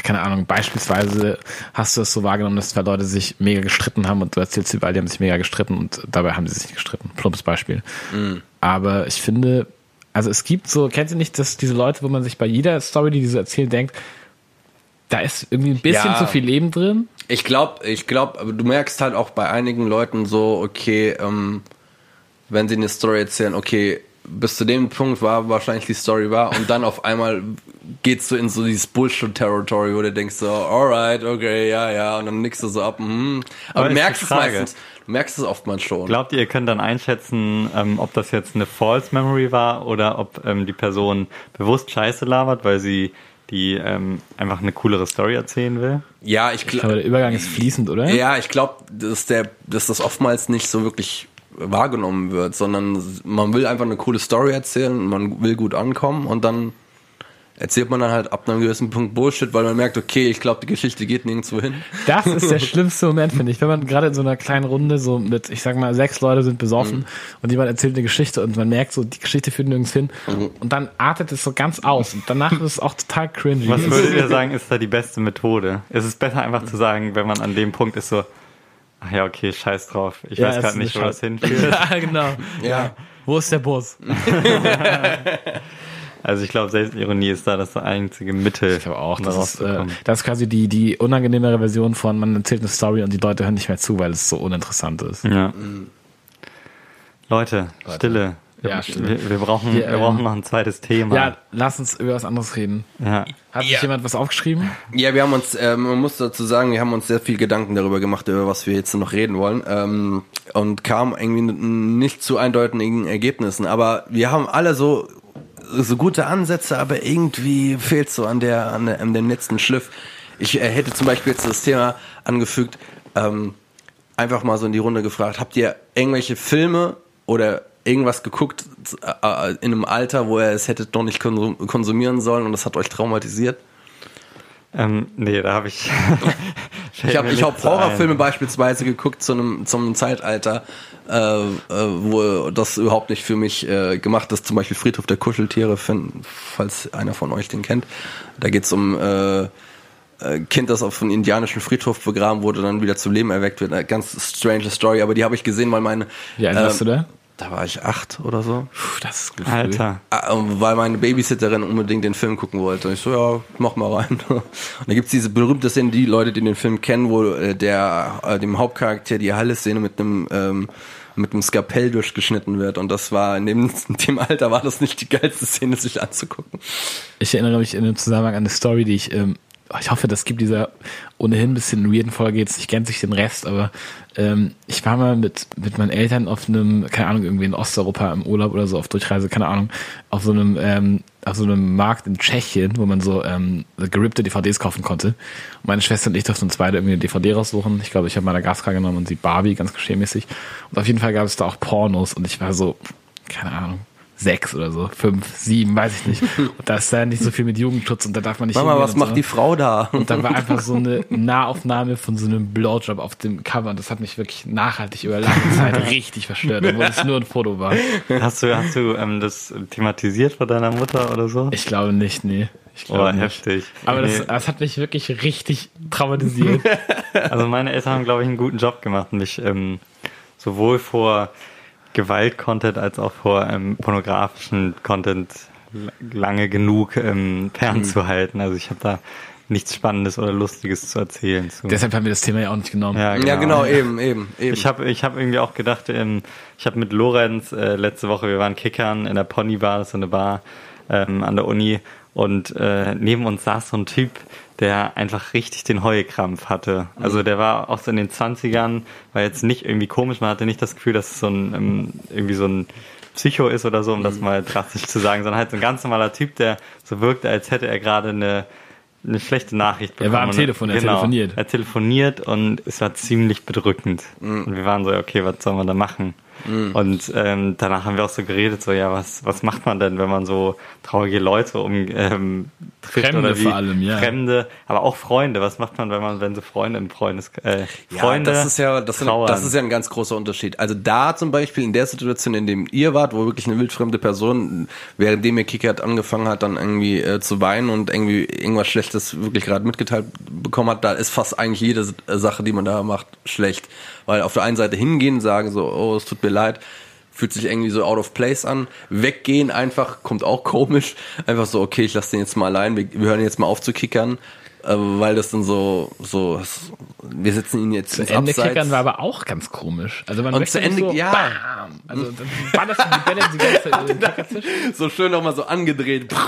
keine Ahnung, beispielsweise hast du es so wahrgenommen, dass zwei Leute sich mega gestritten haben und du erzählst überall, die haben sich mega gestritten und dabei haben sie sich nicht gestritten. Plumpes Beispiel. Aber ich finde, also es gibt so, kennt ihr nicht, dass diese Leute, wo man sich bei jeder Story, die die so erzählen, denkt, da ist irgendwie ein bisschen Ja. zu viel Leben drin. Ich glaube, ich glaube, aber du merkst halt auch bei einigen Leuten so, okay, ähm, wenn sie eine Story erzählen, okay, bis zu dem Punkt war wahrscheinlich die Story wahr und dann auf einmal geht's so in so dieses Bullshit-Territory, wo du denkst so, alright, okay, ja, ja, und dann nickst du so ab, mhm. Aber, Aber du merkst es meistens, du merkst es oftmals schon. Glaubt ihr, ihr könnt dann einschätzen, ähm, ob das jetzt eine False Memory war oder ob ähm, die Person bewusst Scheiße labert, weil sie die ähm, einfach eine coolere Story erzählen will? ja, ich Aber glaube, der Übergang ist fließend, oder? ja, ich glaube, dass der, dass das oftmals nicht so wirklich wahrgenommen wird, sondern man will einfach eine coole Story erzählen, man will gut ankommen und dann erzählt man dann halt ab einem gewissen Punkt Bullshit, weil man merkt, okay, ich glaube, die Geschichte geht nirgendwo hin. Das ist der schlimmste Moment, finde ich. Wenn man gerade in so einer kleinen Runde so mit, ich sag mal, sechs Leute sind besoffen Mhm. und jemand erzählt eine Geschichte und man merkt so, die Geschichte führt nirgends hin Mhm. und dann artet es so ganz aus und danach ist es auch total cringy. Was würdet ihr sagen, ist da die beste Methode? Es ist besser einfach zu sagen, wenn man an dem Punkt ist so, ach ja, okay, scheiß drauf. Ich Ja, weiß gerade nicht, wo das hinführt. ja, genau. Ja. Wo ist der Bus? Also ich glaube, Selbstironie ist da das einzige Mittel. Ich glaube auch, um das da ist, äh, das ist quasi die, die unangenehmere Version von, man erzählt eine Story und die Leute hören nicht mehr zu, weil es so uninteressant ist. Ja. Leute, Stille. Ja, Stille. Wir, wir, brauchen, Wir, wir brauchen ähm, noch ein zweites Thema. Ja, lass uns über was anderes reden. ja. Hat sich jemand was aufgeschrieben? Ja, wir haben uns, ähm, man muss dazu sagen, wir haben uns sehr viel Gedanken darüber gemacht, über was wir jetzt noch reden wollen ähm, und kamen irgendwie nicht zu eindeutigen Ergebnissen. Aber wir haben alle so so gute Ansätze, aber irgendwie fehlt so an der an, der, an dem letzten Schliff. Ich äh, hätte zum Beispiel jetzt das Thema angefügt, ähm, einfach mal so in die Runde gefragt: Habt ihr irgendwelche Filme oder irgendwas geguckt äh, in einem Alter, wo ihr es hättet noch nicht konsum konsumieren sollen und das hat euch traumatisiert? Ähm, nee, da habe ich. Ich habe ich hab Horrorfilme beispielsweise geguckt zu einem, zu einem Zeitalter, äh, äh, wo das überhaupt nicht für mich äh, gemacht ist. Zum Beispiel Friedhof der Kuscheltiere, falls einer von euch den kennt. Da geht's um äh, äh, Kind, das auf einem indianischen Friedhof begraben wurde, dann wieder zum Leben erweckt wird. Eine ganz strange Story, aber die habe ich gesehen, weil meine... Wie alt warst du da? Da war ich acht oder so. Puh, das ist Gefühl. Alter. Ah, Weil meine Babysitterin unbedingt den Film gucken wollte. Und ich so, ja, mach mal rein. Und da gibt's diese berühmte Szene, die Leute, die den Film kennen, wo äh, der äh, dem Hauptcharakter die Halle-Szene mit einem ähm, mit einem Skapell durchgeschnitten wird. Und das war in dem, in dem Alter war das nicht die geilste Szene, sich anzugucken. Ich erinnere mich in dem Zusammenhang an eine Story, die ich, ähm, ich hoffe, das gibt dieser ohnehin ein bisschen weirden Folge jetzt nicht gänzlich den Rest, aber ähm, ich war mal mit, mit meinen Eltern auf einem, keine Ahnung, irgendwie in Osteuropa im Urlaub oder so, auf Durchreise, keine Ahnung, auf so einem, ähm, auf so einem Markt in Tschechien, wo man so ähm, gerippte DVDs kaufen konnte. Und meine Schwester und ich durften uns beide irgendwie eine DVD raussuchen. Ich glaube, ich habe Madagaskar genommen und sie Barbie, ganz geschehmäßig. Und auf jeden Fall gab es da auch Pornos und ich war so, keine Ahnung, sechs oder so, fünf, sieben, weiß ich nicht. Und da ist da nicht so viel mit Jugendschutz und da darf man nicht Mama, hingehen was macht so. die Frau da? Und dann war einfach so eine Nahaufnahme von so einem Blowjob auf dem Cover und das hat mich wirklich nachhaltig über lange Zeit richtig verstört, obwohl es nur ein Foto war. Hast du, hast du ähm, das thematisiert vor deiner Mutter oder so? Ich glaube nicht, nee. Ich Oh, glaube nicht. heftig. Aber das, Nee. das hat mich wirklich richtig traumatisiert. Also meine Eltern haben, glaube ich, einen guten Job gemacht, mich ähm, sowohl vor Gewalt-Content als auch vor ähm, pornografischen Content lange genug ähm, fernzuhalten. Also ich habe da nichts Spannendes oder Lustiges zu erzählen. Zu. Deshalb haben wir das Thema ja auch nicht genommen. ja, Ja, genau, eben, eben, eben. Ich habe ich hab irgendwie auch gedacht, ähm, ich habe mit Lorenz äh, letzte Woche, wir waren kickern in der Pony Bar, das ist so eine Bar ähm, an der Uni und äh, neben uns saß so ein Typ, der einfach richtig den Heukrampf hatte. Also der war auch so in den 20ern, war jetzt nicht irgendwie komisch, man hatte nicht das Gefühl, dass es so ein ähm, irgendwie so ein Psycho ist oder so, um das mal drastisch zu sagen, sondern halt so ein ganz normaler Typ, der so wirkte, als hätte er gerade eine eine schlechte Nachricht Er bekommen. war am Telefon, er telefoniert. Er telefoniert und es war ziemlich bedrückend. Und wir waren so, okay, was soll man da machen? Und ähm, danach haben wir auch so geredet, so, ja, was, was macht man denn, wenn man so traurige Leute um ähm, trifft Fremde oder wie vor allem, ja. Fremde, aber auch Freunde. Was macht man, wenn man, wenn so Freunde im Freundes äh, Freunde Ja, das ist ja, das, sind, trauern. das ist ja ein ganz großer Unterschied. Also da zum Beispiel in der Situation, in dem ihr wart, wo wirklich eine wildfremde Person, währenddem ihr Kickert angefangen hat, dann irgendwie äh, zu weinen und irgendwie irgendwas Schlechtes wirklich gerade mitgeteilt bekommen hat, da ist fast eigentlich jede Sache, die man da macht, schlecht. Weil auf der einen Seite hingehen, sagen so, oh, es tut mir leid, fühlt sich irgendwie so out of place an. Weggehen einfach, kommt auch komisch. Einfach so, okay, ich lasse den jetzt mal allein, wir, wir hören jetzt mal auf zu kickern. Äh, weil das dann so, so, wir sitzen ihn jetzt Zu Ende kickern war aber auch ganz komisch. Also man Und möchte zu Ende- nicht so, ja. bam. Also dann war das die Bälle die ganze Zeit so schön nochmal so angedreht.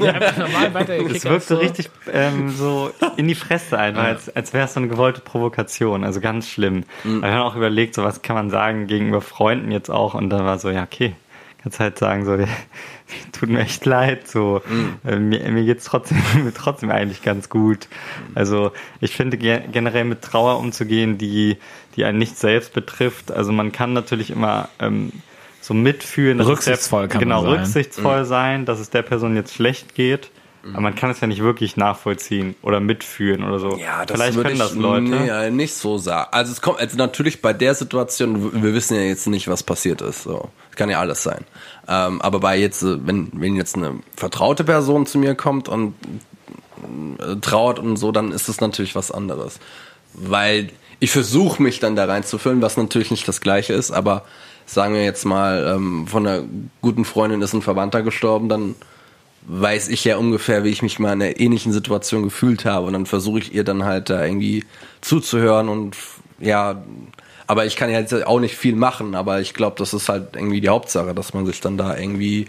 Ja, normal weiter Es wirkte so. richtig ähm, so in die Fresse einfach, als, als wäre es so eine gewollte Provokation. Also ganz schlimm. Mhm. Wir haben auch überlegt, so was kann man sagen gegenüber Freunden jetzt auch. Und dann war so, ja, okay. Kannst halt sagen, so, tut mir echt leid, so, Mhm. mir, mir geht's trotzdem, mir trotzdem eigentlich ganz gut. Also, ich finde ge generell mit Trauer umzugehen, die, die einen nicht selbst betrifft. Also, man kann natürlich immer, ähm, so mitfühlen, es Rücksichtsvoll der, kann genau, sein. rücksichtsvoll sein, dass es der Person jetzt schlecht geht. Aber man kann es ja nicht wirklich nachvollziehen oder mitfühlen oder so. Ja, das Vielleicht können ich das Leute. Nee, ja, nicht so sagen. Also es kommt also natürlich bei der Situation, wir wissen ja jetzt nicht, was passiert ist. So, kann ja alles sein. Ähm, aber bei jetzt, äh, wenn wenn jetzt eine vertraute Person zu mir kommt und äh, trauert und so, dann ist es natürlich was anderes, weil ich versuche mich dann da reinzufüllen, was natürlich nicht das Gleiche ist. Aber sagen wir jetzt mal, ähm, von einer guten Freundin ist ein Verwandter gestorben, dann weiß ich ja ungefähr, wie ich mich mal in einer ähnlichen Situation gefühlt habe. Und dann versuche ich ihr dann halt da irgendwie zuzuhören und ja, aber ich kann ja jetzt auch nicht viel machen, aber ich glaube, das ist halt irgendwie die Hauptsache, dass man sich dann da irgendwie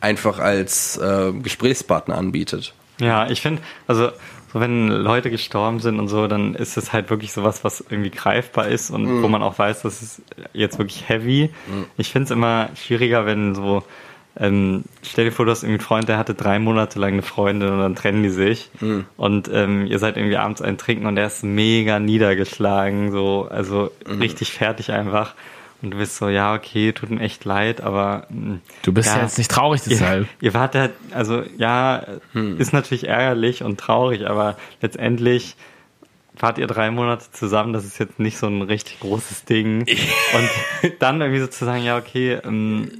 einfach als äh, Gesprächspartner anbietet. Ja, ich finde, also so wenn Leute gestorben sind und so, dann ist es halt wirklich sowas, was irgendwie greifbar ist und Mhm. wo man auch weiß, das ist jetzt wirklich heavy. Ich finde es immer schwieriger, wenn so, ähm, stell dir vor, du hast irgendwie einen Freund, der hatte drei Monate lang eine Freundin und dann trennen die sich Mhm. und ähm, ihr seid irgendwie abends ein Trinken und der ist mega niedergeschlagen, so, also Mhm. richtig fertig einfach. Und du bist so, ja, okay, tut mir echt leid, aber mh, Du bist ja, jetzt nicht traurig deshalb. Ihr, ihr wart halt, also ja, Hm. ist natürlich ärgerlich und traurig, aber letztendlich wart ihr drei Monate zusammen, das ist jetzt nicht so ein richtig großes Ding. und dann irgendwie so zu sagen, ja, okay, ähm,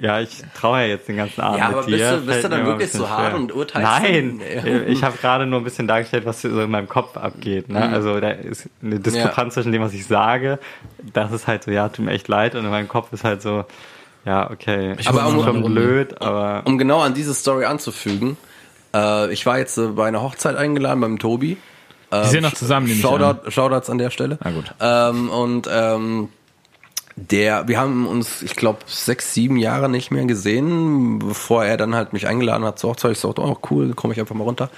ja, ich traue ja jetzt den ganzen Abend Ja, mit aber dir. bist du- bist du dann wirklich so hart schwer. und urteilst Nein, dann? Ja. ich habe gerade nur ein bisschen dargestellt, was so in meinem Kopf abgeht. Ne? Also da ist eine Diskrepanz zwischen dem, was ich sage. Das ist halt so, ja, tut mir echt leid. Und in meinem Kopf ist halt so, ja, okay, Ich Aber um- schon blöd, aber Um genau an diese Story anzufügen, äh, ich war jetzt äh, bei einer Hochzeit eingeladen beim Tobi. Die sind noch zusammen, nehme ich an. Shoutout, Shoutouts an der Stelle. Na gut. Ähm, und ähm, der, wir haben uns, ich glaube, sechs, sieben Jahre nicht mehr gesehen, bevor er dann halt mich eingeladen hat zur Hochzeit. Ich sagte, oh cool, komme ich einfach mal runter.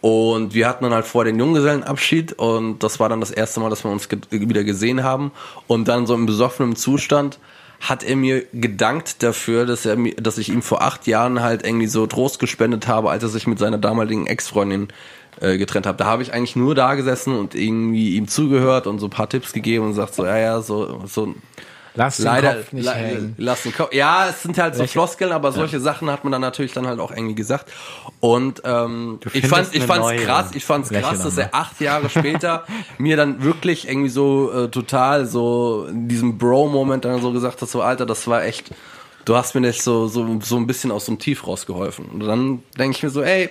Und wir hatten dann halt vor den Junggesellenabschied und das war dann das erste Mal, dass wir uns ge wieder gesehen haben. Und dann so im besoffenen Zustand hat er mir gedankt dafür, dass er mir, dass ich ihm vor acht Jahren halt irgendwie so Trost gespendet habe, als er sich mit seiner damaligen Ex-Freundin äh, getrennt hat. Da habe ich eigentlich nur da gesessen und irgendwie ihm zugehört und so ein paar Tipps gegeben und sagt so, ja, ja, so, so Lass den leider Kopf nicht hängen. lass den Kopf. Ja, es sind halt so Welche- Floskeln, aber solche Sachen hat man dann natürlich dann halt auch irgendwie gesagt. Und ähm, ich fand, ich fand's neue. krass, ich fand's krass, dass er acht Jahre später mir dann wirklich irgendwie so äh, total so in diesem Bro-Moment dann so gesagt hat, so Alter, das war echt, du hast mir nicht so so so ein bisschen aus dem Tief rausgeholfen. Und dann denke ich mir so, ey,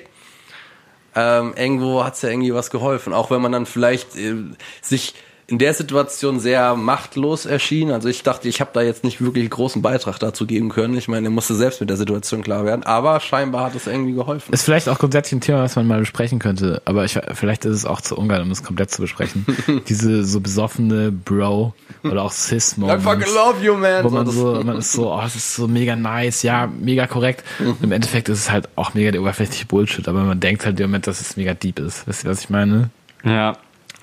ähm, irgendwo hat's ja irgendwie was geholfen. Auch wenn man dann vielleicht äh, sich in der Situation sehr machtlos erschien. Also ich dachte, ich habe da jetzt nicht wirklich großen Beitrag dazu geben können. Ich meine, er musste selbst mit der Situation klar werden. Aber scheinbar hat es irgendwie geholfen. Ist vielleicht auch grundsätzlich ein Thema, was man mal besprechen könnte, aber ich, vielleicht ist es auch zu ungeil, um es komplett zu besprechen. Diese so besoffene Bro oder auch I Cis-Moments. fucking love you, man. Wo man das- so, man ist so, oh, es ist so mega nice, ja, mega korrekt. Und Im Endeffekt ist es halt auch mega der oberflächliche Bullshit, aber man denkt halt im Moment, dass es mega deep ist. Wisst ihr, was ich meine? ja,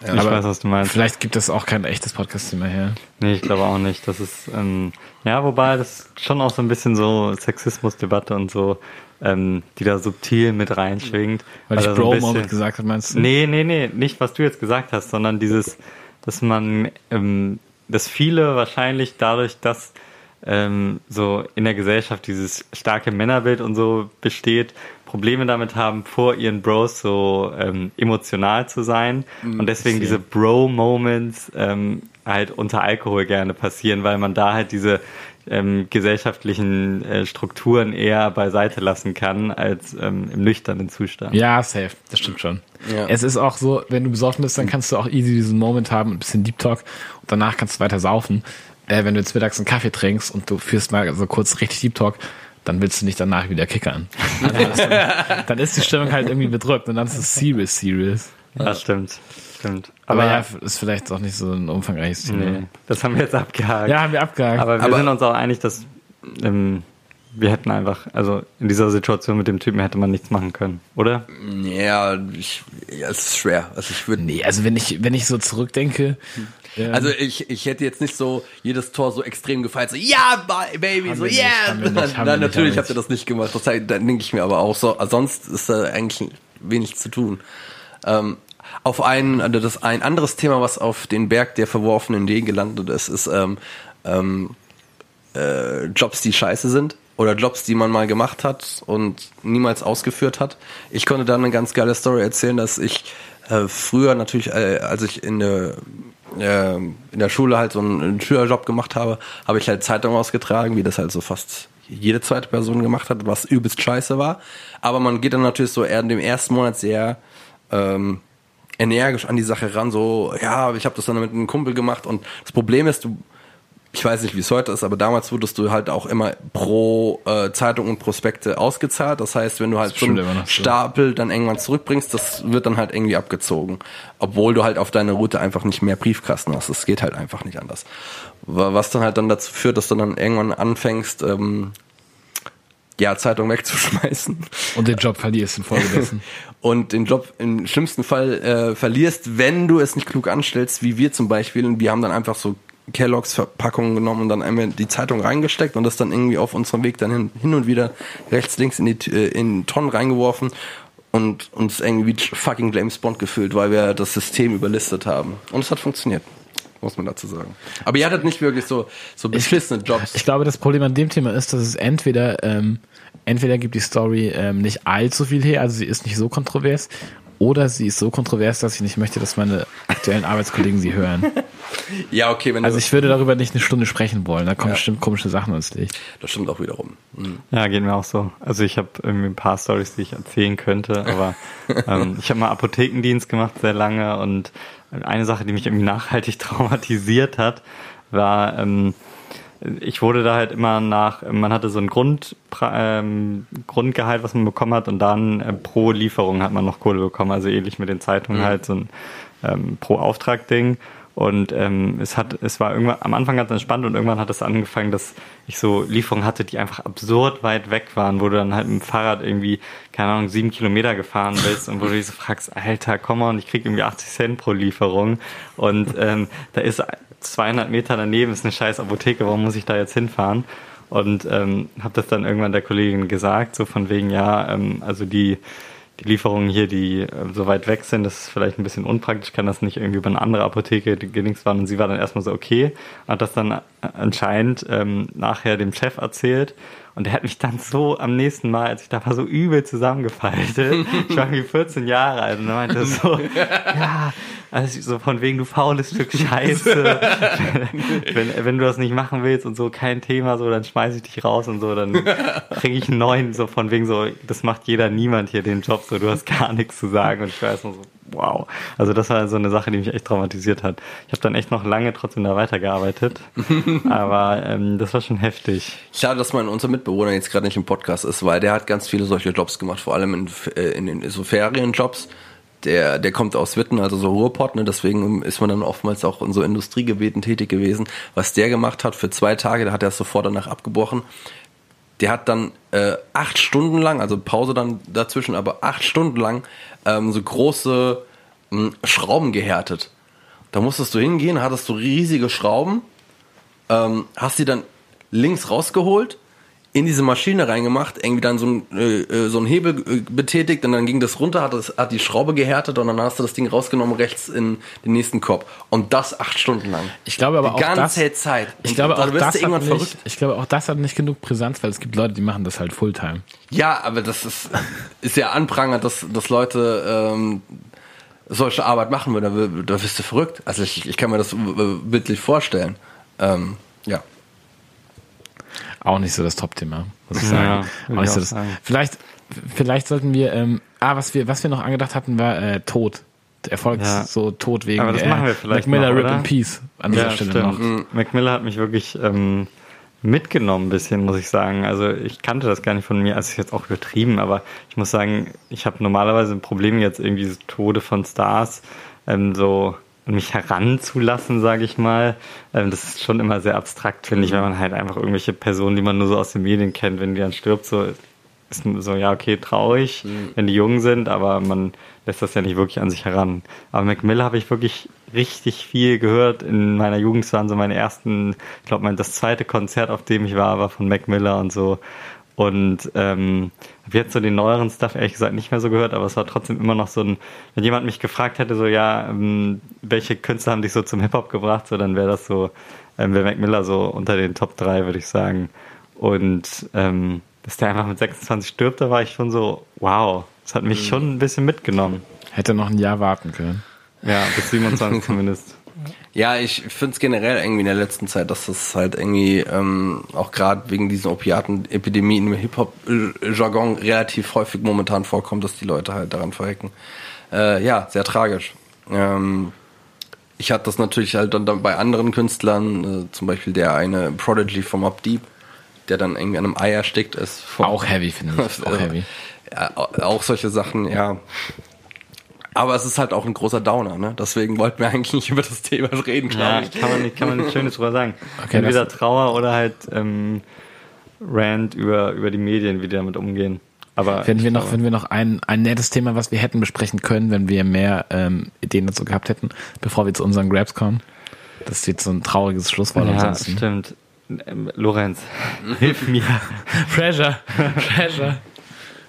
ich aber weiß, was du meinst. Vielleicht gibt es auch kein echtes Podcast-Thema her. Nee, ich glaube auch nicht. Das ist, ähm, ja, wobei das schon auch so ein bisschen so Sexismusdebatte und so, ähm, die da subtil mit reinschwingt. Weil ich da so bisschen- gesagt habe, meinst du? Nee, nee, nee, nicht was du jetzt gesagt hast, sondern dieses, dass man, ähm, dass viele wahrscheinlich dadurch, dass ähm, so in der Gesellschaft dieses starke Männerbild und so besteht, Probleme damit haben, vor ihren Bros so ähm, emotional zu sein und deswegen diese Bro-Moments ähm, halt unter Alkohol gerne passieren, weil man da halt diese ähm, gesellschaftlichen äh, Strukturen eher beiseite lassen kann als ähm, im nüchternen Zustand. Ja, safe. Das stimmt schon. Ja. Es ist auch so, wenn du besoffen bist, dann kannst du auch easy diesen Moment haben, ein bisschen Deep Talk und danach kannst du weiter saufen. Äh, wenn du jetzt mittags einen Kaffee trinkst und du führst mal so kurz richtig Deep Talk, dann willst du nicht danach wieder kickern. Also dann, ist dann, ist die Stimmung halt irgendwie bedrückt und dann ist es serious, serious. Ja, stimmt. Stimmt. Aber, ja, ist vielleicht auch nicht so ein umfangreiches Thema. nee, das haben wir jetzt abgehakt. Ja, haben wir abgehakt. Aber wir Aber- sind uns auch einig, dass ähm, wir hätten einfach, also in dieser Situation mit dem Typen hätte man nichts machen können, oder? Ja, ich, ja, es ist schwer. Also ich würde nee, also wenn ich, wenn ich so zurückdenke, ähm, Also ich, ich hätte jetzt nicht so jedes Tor so extrem gefeiert, so ja, ba- Baby, Haben so nicht, yeah. wir nicht, Nein, nicht, natürlich habt ihr das nicht gemacht. Das heißt, dann denke ich mir aber auch so, sonst ist da eigentlich wenig zu tun. Ähm, auf ein, also das ein anderes Thema, was auf den Berg der verworfenen Ideen gelandet ist, ist ähm, ähm, äh, Jobs, die scheiße sind oder Jobs, die man mal gemacht hat und niemals ausgeführt hat. Ich konnte da eine ganz geile Story erzählen, dass ich äh, früher natürlich, äh, als ich in der äh, in der Schule halt so einen, einen Schülerjob gemacht habe, habe ich halt Zeitung ausgetragen, wie das halt so fast jede zweite Person gemacht hat, was übelst scheiße war. Aber man geht dann natürlich so eher in dem ersten Monat sehr ähm, energisch an die Sache ran, so, ja, ich habe das dann mit einem Kumpel gemacht und das Problem ist, du, ich weiß nicht, wie es heute ist, aber damals wurdest du halt auch immer pro äh, Zeitung und Prospekte ausgezahlt. Das heißt, wenn du halt so einen. Stapel dann irgendwann zurückbringst, das wird dann halt irgendwie abgezogen. Obwohl du halt auf deiner Route einfach nicht mehr Briefkasten hast. Das geht halt einfach nicht anders. Wa- Was dann halt dann dazu führt, dass du dann irgendwann anfängst, ähm, ja, Zeitung wegzuschmeißen und den Job verlierst infolgedessen. und den Job im schlimmsten Fall äh, verlierst, wenn du es nicht klug anstellst, wie wir zum Beispiel. Und wir haben dann einfach so Kelloggs Verpackungen genommen und dann einmal die Zeitung reingesteckt und das dann irgendwie auf unserem Weg dann hin, hin und wieder rechts, links in die äh, in Tonnen reingeworfen und uns irgendwie wie fucking James Bond gefühlt, weil wir das System überlistet haben. Und es hat funktioniert, muss man dazu sagen. Aber ihr hattet nicht wirklich so so beschissene Jobs. Ich glaube, das Problem an dem Thema ist, dass es entweder, ähm, entweder gibt die Story ähm, nicht allzu viel her, also sie ist nicht so kontrovers, oder sie ist so kontrovers, dass ich nicht möchte, dass meine aktuellen Arbeitskollegen sie hören. ja, okay, wenn Also ich würde darüber nicht eine Stunde sprechen wollen. Da kommen bestimmt komische Sachen ins Licht. das stimmt auch wiederum. Mhm. Ja, geht mir auch so. Also ich habe irgendwie ein paar Stories, die ich erzählen könnte, aber ähm, ich habe mal Apothekendienst gemacht sehr lange und eine Sache, die mich irgendwie nachhaltig traumatisiert hat, war, ähm, ich wurde da halt immer nach, man hatte so ein Grund, ähm, Grundgehalt, was man bekommen hat und dann äh, pro Lieferung hat man noch Kohle bekommen, also ähnlich mit den Zeitungen halt so ein ähm, pro Auftrag-Ding. Und ähm, es hat, es war irgendwann am Anfang ganz entspannt und irgendwann hat es angefangen, dass ich so Lieferungen hatte, die einfach absurd weit weg waren, wo du dann halt mit dem Fahrrad irgendwie, keine Ahnung, sieben Kilometer gefahren bist und wo du dich so fragst, Alter, komm mal, und ich krieg irgendwie 80 Cent pro Lieferung und ähm, da ist 200 Meter daneben ist eine scheiß Apotheke, warum muss ich da jetzt hinfahren? Und ähm, habe das dann irgendwann der Kollegin gesagt, so von wegen, ja, ähm, also die Lieferungen hier, die äh, so weit weg sind, das ist vielleicht ein bisschen unpraktisch, kann das nicht irgendwie über eine andere Apotheke gedings waren. Und sie war dann erstmal so, okay, hat das dann äh, anscheinend ähm, nachher dem Chef erzählt. Und der hat mich dann so am nächsten Mal, als ich da war, so übel zusammengefaltet. Ich war irgendwie 14 Jahre alt und er meinte so, ja, also so von wegen, du faules Stück Scheiße. wenn, wenn du das nicht machen willst und so, kein Thema, so, dann schmeiß ich dich raus und so, dann kriege ich einen neuen, so von wegen so, das macht jeder niemand hier den Job, so, du hast gar nichts zu sagen und ich weiß nur so, wow. Also das war so eine Sache, die mich echt traumatisiert hat. Ich habe dann echt noch lange trotzdem da weitergearbeitet, aber ähm, das war schon heftig. Schade, dass mein unser Mitbewohner jetzt gerade nicht im Podcast ist, weil der hat ganz viele solche Jobs gemacht, vor allem in, äh, in, in so Ferienjobs. Der, der kommt aus Witten, also so Ruhrpott, ne? deswegen ist man dann oftmals auch in so Industriegebieten tätig gewesen. Was der gemacht hat für zwei Tage, da hat er es sofort danach abgebrochen. Der hat dann äh, acht Stunden lang, also Pause dann dazwischen, aber acht Stunden lang ähm, so große mh, Schrauben gehärtet. Da musstest du hingehen, hattest du riesige Schrauben, ähm, hast die dann links rausgeholt, in diese Maschine reingemacht, irgendwie dann so ein, äh, äh, so ein Hebel äh, betätigt und dann ging das runter, hat, das, hat die Schraube gehärtet und dann hast du das Ding rausgenommen, rechts in den nächsten Korb. Und das acht Stunden lang. Ich glaube aber die auch ganze das, Zeit. ich Und glaube da auch das irgendwann hat verrückt. nicht, ich glaube auch das hat nicht genug Brisanz, weil es gibt Leute, die machen das halt Fulltime. Ja, aber das ist, ist ja anprangend, dass, dass Leute ähm, solche Arbeit machen würden. Da, da wirst du verrückt. Also ich, ich kann mir das bildlich vorstellen. Ähm, ja. Auch nicht so das Top-Thema, muss ich Ja, sagen. würde auch nicht ich so das, sagen. vielleicht, vielleicht sollten wir, ähm, ah, was wir, was wir noch angedacht hatten, war äh, Tod. Erfolgs Ja. so Tod wegen Aber das äh, machen wir vielleicht Mac Miller Rip in Peace an dieser Stelle noch. Mac Miller hat mich wirklich ähm, mitgenommen ein bisschen, muss ich sagen. Also ich kannte das gar nicht von mir, also ist jetzt auch übertrieben, aber ich muss sagen, ich habe normalerweise ein Problem jetzt irgendwie so Tode von Stars ähm, so mich heranzulassen, sage ich mal. Ähm, das ist schon immer sehr abstrakt, finde ich, wenn man halt einfach irgendwelche Personen, die man nur so aus den Medien kennt, wenn die dann stirbt, so ist so, ja, okay, traurig, mhm. wenn die jung sind, aber man lässt das ja nicht wirklich an sich heran. Aber Mac Miller habe ich wirklich richtig viel gehört in meiner Jugend. Waren so meine ersten, ich glaube, das zweite Konzert, auf dem ich war, war von Mac Miller und so. Und ähm, habe jetzt so den neueren Stuff ehrlich gesagt nicht mehr so gehört, aber es war trotzdem immer noch so ein, wenn jemand mich gefragt hätte, so ja, ähm, welche Künstler haben dich so zum Hip-Hop gebracht, so dann wäre das so, ähm, wäre Mac Miller so unter den Top 3, würde ich sagen. Und ähm, dass der einfach mit 26 stirbt, da war ich schon so, wow, das hat mich mhm. schon ein bisschen mitgenommen. Hätte noch ein Jahr warten können. Ja, bis 27 zumindest. Ja, ich finde es generell irgendwie in der letzten Zeit, dass das halt irgendwie ähm, auch gerade wegen diesen Opiaten-Epidemien im Hip-Hop-Jargon relativ häufig momentan vorkommt, dass die Leute halt daran verrecken. Äh, ja, sehr tragisch. Ähm, ich hatte das natürlich halt dann bei anderen Künstlern, äh, zum Beispiel der eine Prodigy vom Up Deep, der dann irgendwie an einem Ei erstickt ist. auch heavy, finde ich. Auch heavy. Ja, auch solche Sachen, ja. Aber es ist halt auch ein großer Downer, ne? Deswegen wollten wir eigentlich nicht über das Thema reden, glaube ja, ich. Kann man, nicht, kann man nichts Schönes drüber sagen. Okay, Entweder Trauer oder halt ähm, Rant über, über die Medien, wie die damit umgehen. Aber wenn wir noch, wenn wir noch ein, ein nettes Thema, was wir hätten besprechen können, wenn wir mehr ähm, Ideen dazu gehabt hätten, bevor wir zu unseren Grabs kommen. Das ist jetzt so ein trauriges Schlusswort ja, ansonsten. Stimmt. Ähm, Lorenz, hilf mir. Pressure. Pressure.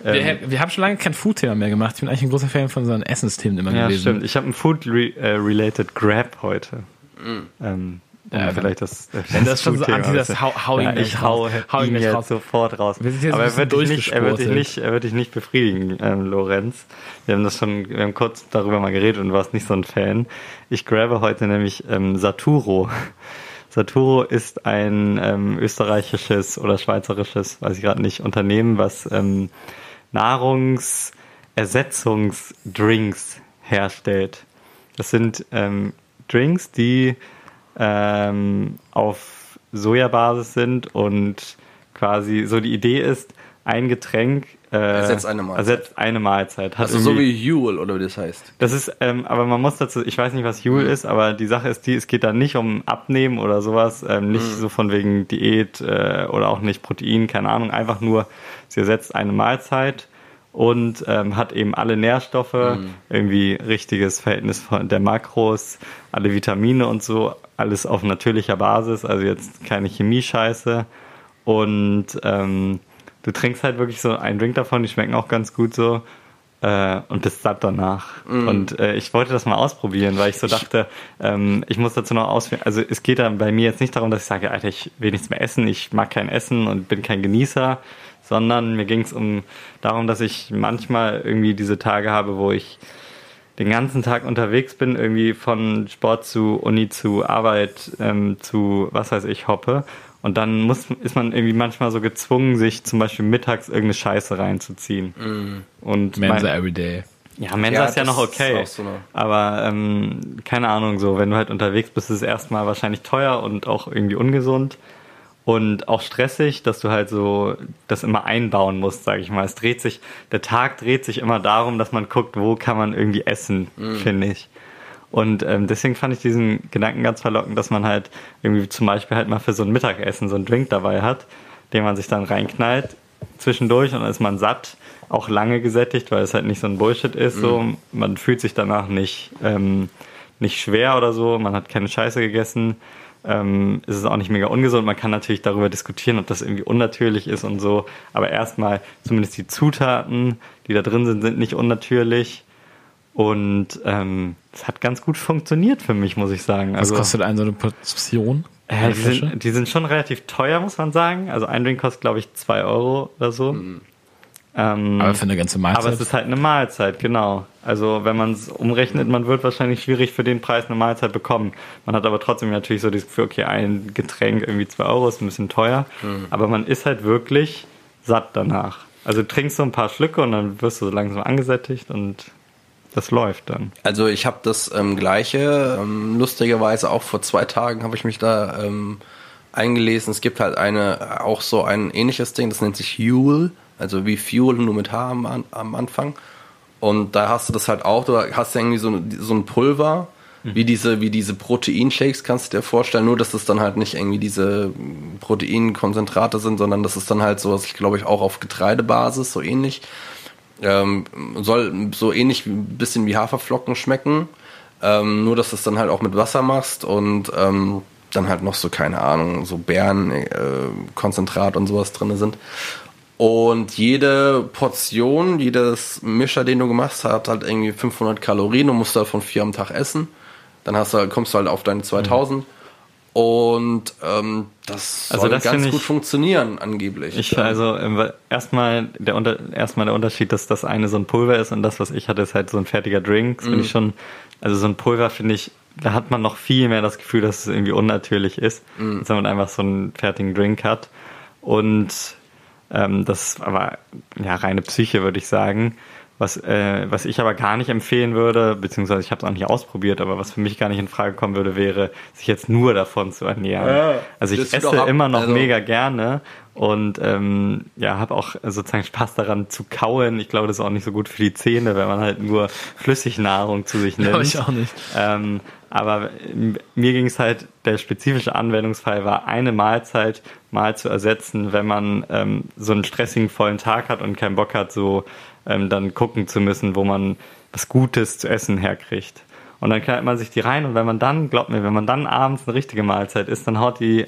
Wir, ähm, wir, haben schon lange kein Food-Thema mehr gemacht. Ich bin eigentlich ein großer Fan von so einem Essensthemen immer ja, gewesen. Ja, stimmt. Ich habe ein Food-related äh, Grab heute. Mhm. Ähm, ja, vielleicht das, das Wenn das schon so anti das hau, hau ja, ich hau, hau ihn jetzt raus. sofort raus. Aber er wird, dich nicht, er, wird dich nicht, er wird dich nicht befriedigen, ähm, Lorenz. Wir haben das schon, wir haben kurz darüber mal geredet und du warst nicht so ein Fan. Ich grabe heute nämlich ähm, Saturo. Saturo ist ein ähm, österreichisches oder schweizerisches, weiß ich gerade nicht, Unternehmen, was ähm, Nahrungsersetzungsdrinks herstellt. Das sind ähm, Drinks, die ähm, auf Sojabasis sind und quasi so die Idee ist, ein Getränk äh, ersetzt eine Mahlzeit. Ersetzt eine Mahlzeit. Hat also so wie Huel oder wie das heißt. Das ist, ähm, aber man muss dazu, ich weiß nicht, was Huel mhm. ist, aber die Sache ist die, es geht da nicht um Abnehmen oder sowas, ähm, nicht mhm. so von wegen Diät äh, oder auch nicht Protein, keine Ahnung, einfach nur, sie ersetzt eine Mahlzeit und ähm, hat eben alle Nährstoffe, mhm. irgendwie richtiges Verhältnis von der Makros, alle Vitamine und so, alles auf natürlicher Basis, also jetzt keine Chemie-Scheiße und ähm, du trinkst halt wirklich so einen Drink davon, die schmecken auch ganz gut so äh, und bist satt danach. Mm. Und äh, ich wollte das mal ausprobieren, weil ich so dachte, ähm, ich muss dazu noch ausführen. Also es geht dann bei mir jetzt nicht darum, dass ich sage, Alter, ich will nichts mehr essen, ich mag kein Essen und bin kein Genießer, sondern mir ging es um darum, dass ich manchmal irgendwie diese Tage habe, wo ich den ganzen Tag unterwegs bin, irgendwie von Sport zu Uni zu Arbeit ähm, zu was weiß ich hoppe und dann muss, ist man irgendwie manchmal so gezwungen, sich zum Beispiel mittags irgendeine Scheiße reinzuziehen. Mm. Und Mensa mein, everyday. Ja, Mensa ja, ist ja noch okay. So aber ähm, keine Ahnung, so, wenn du halt unterwegs bist, ist es erstmal wahrscheinlich teuer und auch irgendwie ungesund. Und auch stressig, dass du halt so das immer einbauen musst, sage ich mal. Es dreht sich, der Tag dreht sich immer darum, dass man guckt, wo kann man irgendwie essen, mm. finde ich. Und ähm, deswegen fand ich diesen Gedanken ganz verlockend, dass man halt irgendwie zum Beispiel halt mal für so ein Mittagessen so einen Drink dabei hat, den man sich dann reinknallt zwischendurch und dann ist man satt, auch lange gesättigt, weil es halt nicht so ein Bullshit ist. Mhm. So. Man fühlt sich danach nicht, ähm, nicht schwer oder so, man hat keine Scheiße gegessen. Ähm, ist es auch nicht mega ungesund. Man kann natürlich darüber diskutieren, ob das irgendwie unnatürlich ist und so. Aber erstmal, zumindest die Zutaten, die da drin sind, sind nicht unnatürlich. Und ähm, es hat ganz gut funktioniert für mich, muss ich sagen. Was also, kostet eine so eine Portion? Äh, die, sind, die sind schon relativ teuer, muss man sagen. Also ein Drink kostet, glaube ich, zwei Euro oder so. Mhm. Ähm, aber für eine ganze Mahlzeit? Aber es ist halt eine Mahlzeit, genau. Also wenn man es umrechnet, man wird wahrscheinlich schwierig für den Preis eine Mahlzeit bekommen. Man hat aber trotzdem natürlich so das Gefühl, okay, ein Getränk irgendwie zwei Euro ist ein bisschen teuer. Mhm. Aber man ist halt wirklich satt danach. Also du trinkst so ein paar Schlücke und dann wirst du so langsam angesättigt und das läuft dann. Also ich habe das ähm, gleiche, ähm, lustigerweise auch vor zwei Tagen habe ich mich da ähm, eingelesen. Es gibt halt eine, auch so ein ähnliches Ding, das nennt sich Fuel, also wie Fuel, nur mit H am, am Anfang. Und da hast du das halt auch, du hast irgendwie so, so ein Pulver, wie diese, wie diese Proteinshakes kannst du dir vorstellen, nur dass das dann halt nicht irgendwie diese Proteinkonzentrate sind, sondern das ist dann halt so, was ich glaube ich auch auf Getreidebasis, so ähnlich. Ähm, soll so ähnlich ein bisschen wie Haferflocken schmecken, ähm, nur dass du es dann halt auch mit Wasser machst und ähm, dann halt noch so, keine Ahnung, so Beerenkonzentrat äh, und sowas drin sind. Und jede Portion, jedes Mischer, den du gemacht hast, hat halt irgendwie 500 Kalorien und musst davon vier am Tag essen. Dann hast du, kommst du halt auf deine 2000. Mhm. Und ähm, das also soll das ganz ich, gut funktionieren, angeblich. Ich, also ähm, erstmal der, Unter erstmal der Unterschied, dass das eine so ein Pulver ist und das, was ich hatte, ist halt so ein fertiger Drink. Das mm. finde ich schon, also so ein Pulver finde ich, da hat man noch viel mehr das Gefühl, dass es irgendwie unnatürlich ist, mm. als wenn man einfach so einen fertigen Drink hat. Und ähm, das aber ja reine Psyche, würde ich sagen. Was, äh, was ich aber gar nicht empfehlen würde, beziehungsweise ich habe es auch nicht ausprobiert, aber was für mich gar nicht in Frage kommen würde, wäre, sich jetzt nur davon zu ernähren. Ja, also ich esse immer noch also mega gerne und ähm, ja, habe auch sozusagen Spaß daran zu kauen. Ich glaube, das ist auch nicht so gut für die Zähne, wenn man halt nur Flüssignahrung zu sich nimmt. Glaube ich auch nicht. Ähm, aber mir ging es halt, der spezifische Anwendungsfall war, eine Mahlzeit mal zu ersetzen, wenn man ähm, so einen stressigen vollen Tag hat und keinen Bock hat, so ähm, dann gucken zu müssen, wo man was Gutes zu essen herkriegt. Und dann knallt man sich die rein und wenn man dann, glaubt mir, wenn man dann abends eine richtige Mahlzeit isst, dann haut die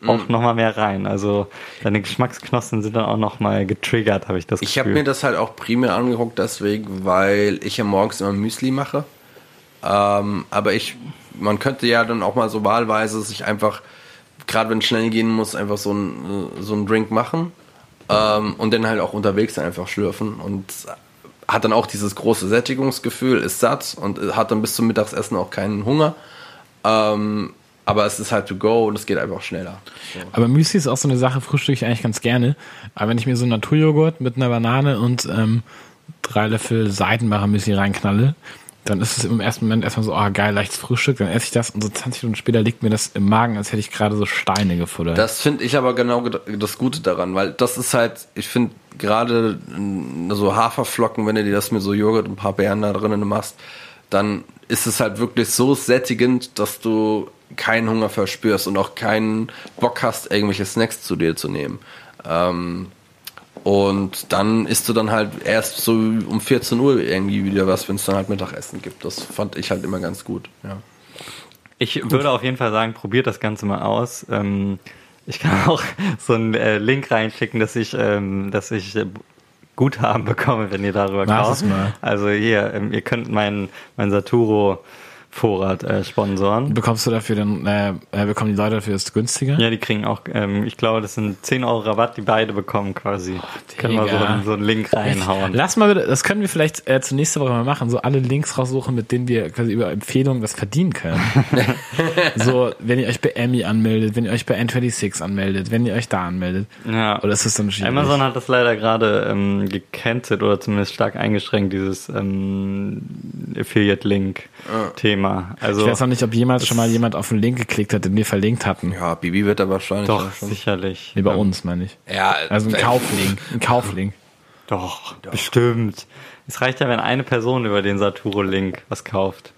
mm. auch nochmal mehr rein. Also deine Geschmacksknospen sind dann auch nochmal getriggert, habe ich das Gefühl. Ich habe mir das halt auch primär angeguckt deswegen, weil ich ja morgens immer Müsli mache. Ähm, aber ich, man könnte ja dann auch mal so wahlweise sich einfach, gerade wenn es schnell gehen muss, einfach so ein, so einen Drink machen ähm, und dann halt auch unterwegs einfach schlürfen und hat dann auch dieses große Sättigungsgefühl, ist satt und hat dann bis zum Mittagsessen auch keinen Hunger. Ähm, aber es ist halt to go und es geht einfach schneller. So. Aber Müsli ist auch so eine Sache, frühstücke ich eigentlich ganz gerne. Aber wenn ich mir so einen Naturjoghurt mit einer Banane und ähm, drei Löffel Seidenbacher Müsli reinknalle, dann ist es im ersten Moment erstmal so, ah oh, geil, leichtes Frühstück, dann esse ich das und so 20 Minuten später liegt mir das im Magen, als hätte ich gerade so Steine gefuttert. Das finde ich aber genau das Gute daran, weil das ist halt, ich finde gerade so Haferflocken, wenn du dir das mit so Joghurt und ein paar Beeren da drinnen machst, dann ist es halt wirklich so sättigend, dass du keinen Hunger verspürst und auch keinen Bock hast, irgendwelche Snacks zu dir zu nehmen. Ähm, und dann isst du dann halt erst so um 14 Uhr irgendwie wieder was, wenn es dann halt Mittagessen gibt. Das fand ich halt immer ganz gut. Ja. Ich gut. würde auf jeden Fall sagen, probiert das Ganze mal aus. Ähm, ich kann auch so einen äh, Link reinschicken, dass ich, ähm, dass ich äh, Guthaben bekomme, wenn ihr darüber kauft. Also hier, ähm, ihr könnt mein, mein Saturo Vorrat äh, sponsoren. Bekommst du dafür dann, äh, äh, bekommen die Leute dafür das günstiger? Ja, die kriegen auch, ähm, ich glaube, das sind 10 Euro Rabatt, die beide bekommen quasi. Oh, können wir so, so einen Link reinhauen. Lass mal bitte, das können wir vielleicht äh, zur nächsten Woche mal machen, so alle Links raussuchen, mit denen wir quasi über Empfehlungen was verdienen können. so, wenn ihr euch bei Emmy anmeldet, wenn ihr euch bei N26 anmeldet, wenn ihr euch da anmeldet. Ja. Oder ist das dann schwierig? Amazon hat das leider gerade ähm, gecancelt oder zumindest stark eingeschränkt, dieses ähm, Affiliate-Link-Thema. Thema. Also ich weiß auch nicht, ob jemals schon mal jemand auf einen Link geklickt hat, den wir verlinkt hatten. Ja, Bibi wird da wahrscheinlich. Doch, schon. sicherlich. Nee, bei ja. uns, meine ich. Ja, also ein Kauflink. Ein Kauflink. Doch, Doch, bestimmt. Es reicht ja, wenn eine Person über den Saturo-Link was kauft.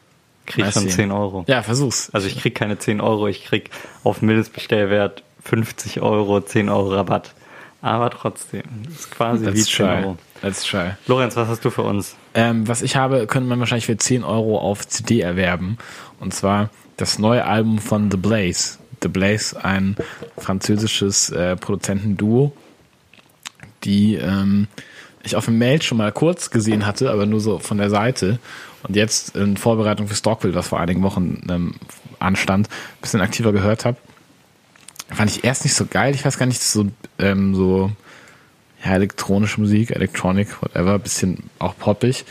Krieg schon 10 Euro. Ja, versuch's. Also ich krieg keine 10 Euro, ich krieg auf Mindestbestellwert 50 Euro, 10 Euro Rabatt. Aber trotzdem, das ist quasi That's wie 10 Euro. Let's try. Lorenz, was hast du für uns? Ähm, was ich habe, könnte man wahrscheinlich für 10 Euro auf CD erwerben. Und zwar das neue Album von The Blaze. The Blaze, ein französisches äh, Produzentenduo, die ähm, ich auf dem Mail schon mal kurz gesehen hatte, aber nur so von der Seite. Und jetzt in Vorbereitung für Stockville, was vor einigen Wochen ähm, anstand, ein bisschen aktiver gehört habe. Fand ich erst nicht so geil. Ich weiß gar nicht, so, ähm, so ja, elektronische Musik, Electronic, whatever, bisschen auch poppig.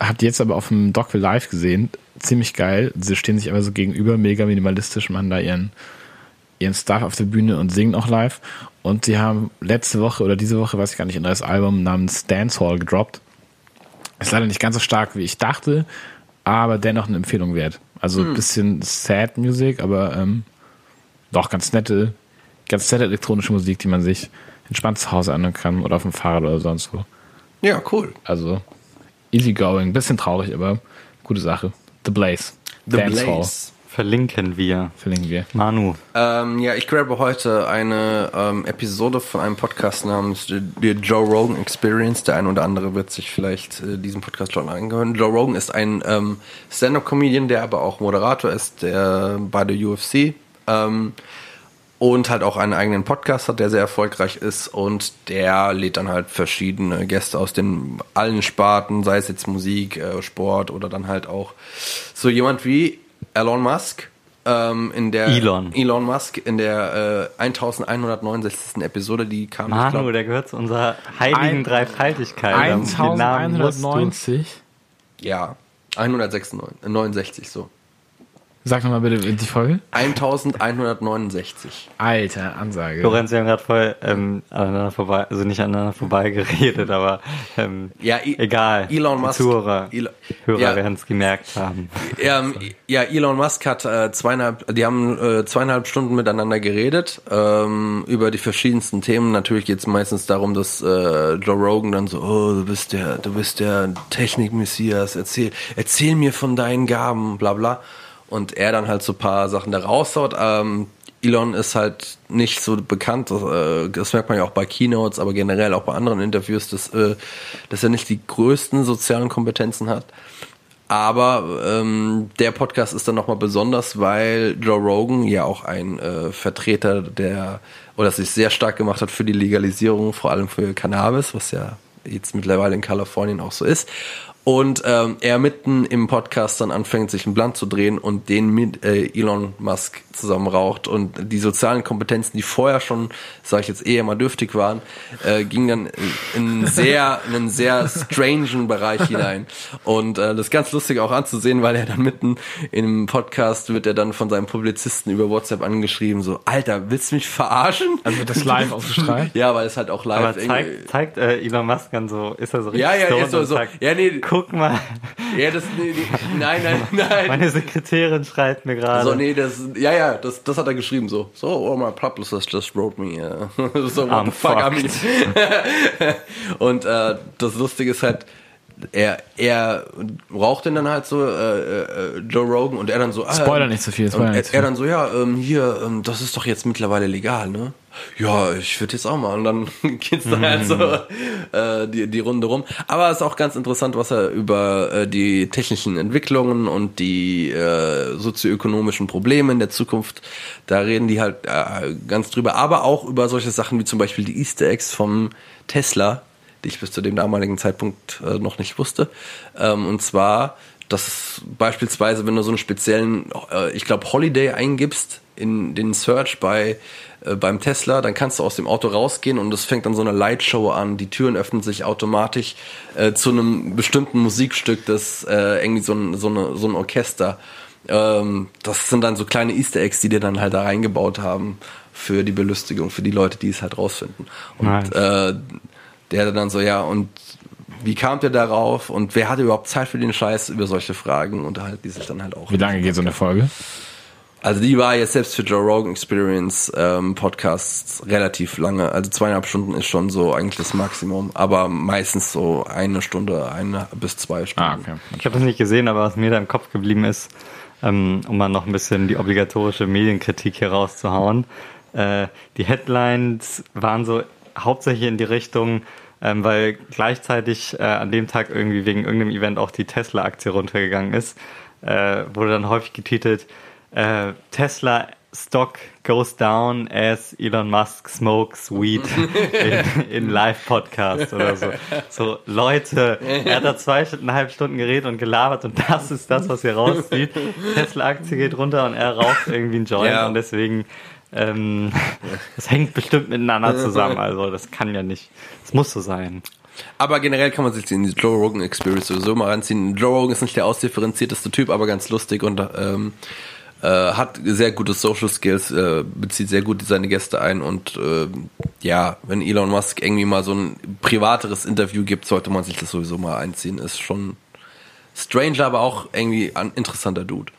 Habt ihr jetzt aber auf dem Dockville Live gesehen, ziemlich geil. Sie stehen sich aber so gegenüber, mega minimalistisch, machen da ihren, ihren Stuff auf der Bühne und singen auch live. Und sie haben letzte Woche oder diese Woche, weiß ich gar nicht, ein neues Album namens Dance Hall gedroppt. Ist leider nicht ganz so stark, wie ich dachte, aber dennoch eine Empfehlung wert. Also ein hm. bisschen Sad Music, aber ähm, doch ganz nette Ganz nette elektronische Musik, die man sich entspannt zu Hause anhören kann oder auf dem Fahrrad oder sonst wo. Ja, cool. Also easy going, bisschen traurig, aber gute Sache. The Blaze. The Dance Hall. Blaze. Verlinken wir. Verlinken wir. Manu. Ähm, ja, ich grabe heute eine ähm, Episode von einem Podcast namens The, The Joe Rogan Experience. Der eine oder andere wird sich vielleicht äh, diesen Podcast schon angehören. Joe Rogan ist ein ähm, Stand-up-Comedian, der aber auch Moderator ist, der bei der UFC ähm, und halt auch einen eigenen Podcast hat, der sehr erfolgreich ist und der lädt dann halt verschiedene Gäste aus den allen Sparten, sei es jetzt Musik, äh, Sport oder dann halt auch so jemand wie Elon Musk. Ähm, in der Elon. Elon Musk in der äh, 1169. Episode, die kam, ich Manu, glaub, der gehört zu unserer heiligen Ein- Dreifaltigkeit. Den Namen musst du- 1190. ja, 169, so. Sag nochmal bitte die Folge. 1169. Alter, Ansage. Lorenz, wir haben gerade voll ähm, aneinander vorbei, also nicht aneinander vorbei geredet, aber ähm, Ja, I- egal. Elon Die Musk- Zuhörer Elon- Hörer Ja. werden es gemerkt haben. Ähm, ja, Elon Musk hat äh, zweieinhalb, die haben äh, zweieinhalb Stunden miteinander geredet ähm, über die verschiedensten Themen. Natürlich geht es meistens darum, dass äh, Joe Rogan dann so, oh, du bist der, du bist der Technik-Messias, erzähl, erzähl mir von deinen Gaben, bla bla. Und er dann halt so ein paar Sachen da raushaut. Ähm, Elon ist halt nicht so bekannt, das, äh, das merkt man ja auch bei Keynotes, aber generell auch bei anderen Interviews, dass, äh, dass er nicht die größten sozialen Kompetenzen hat. Aber ähm, der Podcast ist dann nochmal besonders, weil Joe Rogan ja auch ein äh, Vertreter der, oder sich sehr stark gemacht hat für die Legalisierung, vor allem für Cannabis, was ja jetzt mittlerweile in Kalifornien auch so ist. Und ähm, er mitten im Podcast dann anfängt, sich einen Blunt zu drehen und den mit äh, Elon Musk zusammen raucht. Und die sozialen Kompetenzen, die vorher schon, sage ich jetzt, eher mal dürftig waren, äh, gingen dann in, sehr, in einen sehr strangen Bereich hinein. Und äh, das ist ganz lustig auch anzusehen, weil er dann mitten im Podcast wird er dann von seinem Publizisten über WhatsApp angeschrieben, so, Alter, willst du mich verarschen? Also wird das live ausgestrahlt? Ja, weil es halt auch live Aber zeigt, zeigt äh, Elon Musk dann so, ist er so richtig Ja, ja, ist so, und so. sagt, Ja, nee, guck mal, ja, das, nee, nee, nein, nein, nein. meine Sekretärin schreibt mir gerade. So, nee, das, ja, ja, das, das hat er geschrieben, so. So, oh, my publicist just wrote me, uh, so, what I'm the fuck, fucked. Und, äh, das Lustige ist halt, er, er raucht den dann halt so, äh, äh, Joe Rogan, und er dann so, ah, Spoiler nicht zu viel, spoiler er, er dann so, ja, ähm, hier, ähm, das ist doch jetzt mittlerweile legal, ne? Ja, ich würde jetzt auch mal. Und dann geht's dann halt so äh, die, die Runde rum. Aber es ist auch ganz interessant, was er über äh, die technischen Entwicklungen und die äh, sozioökonomischen Probleme in der Zukunft, da reden die halt äh, ganz drüber. Aber auch über solche Sachen wie zum Beispiel die Easter Eggs vom Tesla, die ich bis zu dem damaligen Zeitpunkt äh, noch nicht wusste. Ähm, und zwar, dass beispielsweise, wenn du so einen speziellen, äh, ich glaube, Holiday eingibst in den Search bei äh, beim Tesla, dann kannst du aus dem Auto rausgehen und es fängt dann so eine Lightshow an. Die Türen öffnen sich automatisch äh, zu einem bestimmten Musikstück, das äh, irgendwie so ein, so, eine, so ein Orchester. Ähm, das sind dann so kleine Easter Eggs, die die dann halt da reingebaut haben für die Belustigung, für die Leute, die es halt rausfinden. Und Nice. äh, der dann so, ja, und wie kam der darauf und wer hatte überhaupt Zeit für den Scheiß über solche Fragen und halt die sich dann halt auch. Wie lange geht so eine Folge? Also die war jetzt selbst für Joe Rogan Experience ähm, Podcasts relativ lange. Also zweieinhalb Stunden ist schon so eigentlich das Maximum, aber meistens so eine Stunde, eine bis zwei Stunden. Ah, okay. Ich habe das nicht gesehen, aber was mir da im Kopf geblieben ist, ähm, um mal noch ein bisschen die obligatorische Medienkritik hier rauszuhauen. Äh, die Headlines waren so hauptsächlich in die Richtung, ähm, weil gleichzeitig äh, an dem Tag irgendwie wegen irgendeinem Event auch die Tesla-Aktie runtergegangen ist, äh, wurde dann häufig getitelt, äh, Tesla Stock goes down as Elon Musk smokes weed in, in Live-Podcast oder so. So, Leute, er hat da zweieinhalb Stunden geredet und gelabert und das ist das, was ihr rauszieht. Tesla-Aktie geht runter und er raucht irgendwie einen Joint Ja. und deswegen, ähm, das hängt bestimmt miteinander zusammen. Also, das kann ja nicht, es muss so sein. Aber generell kann man sich in die Joe Rogan Experience sowieso mal ranziehen. Joe Rogan ist nicht der ausdifferenzierteste Typ, aber ganz lustig und ähm, äh, hat sehr gute Social Skills, äh, bezieht sehr gut seine Gäste ein und äh, ja, wenn Elon Musk irgendwie mal so ein privateres Interview gibt, sollte man sich das sowieso mal einziehen. Ist schon strange, aber auch irgendwie ein interessanter Dude.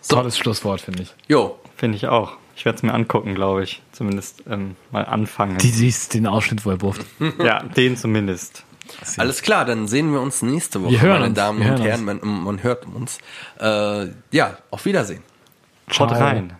So. Tolles Schlusswort, finde ich. Jo, Finde ich auch. Ich werde es mir angucken, glaube ich. Zumindest ähm, mal anfangen. Die siehst den Ausschnitt, wo er bufft. ja, den zumindest. Alles klar, dann sehen wir uns nächste Woche, Wir hören meine uns, Damen wir und hören Herren. Man, man hört uns. Äh, ja, auf Wiedersehen. Schaut Ciao. rein.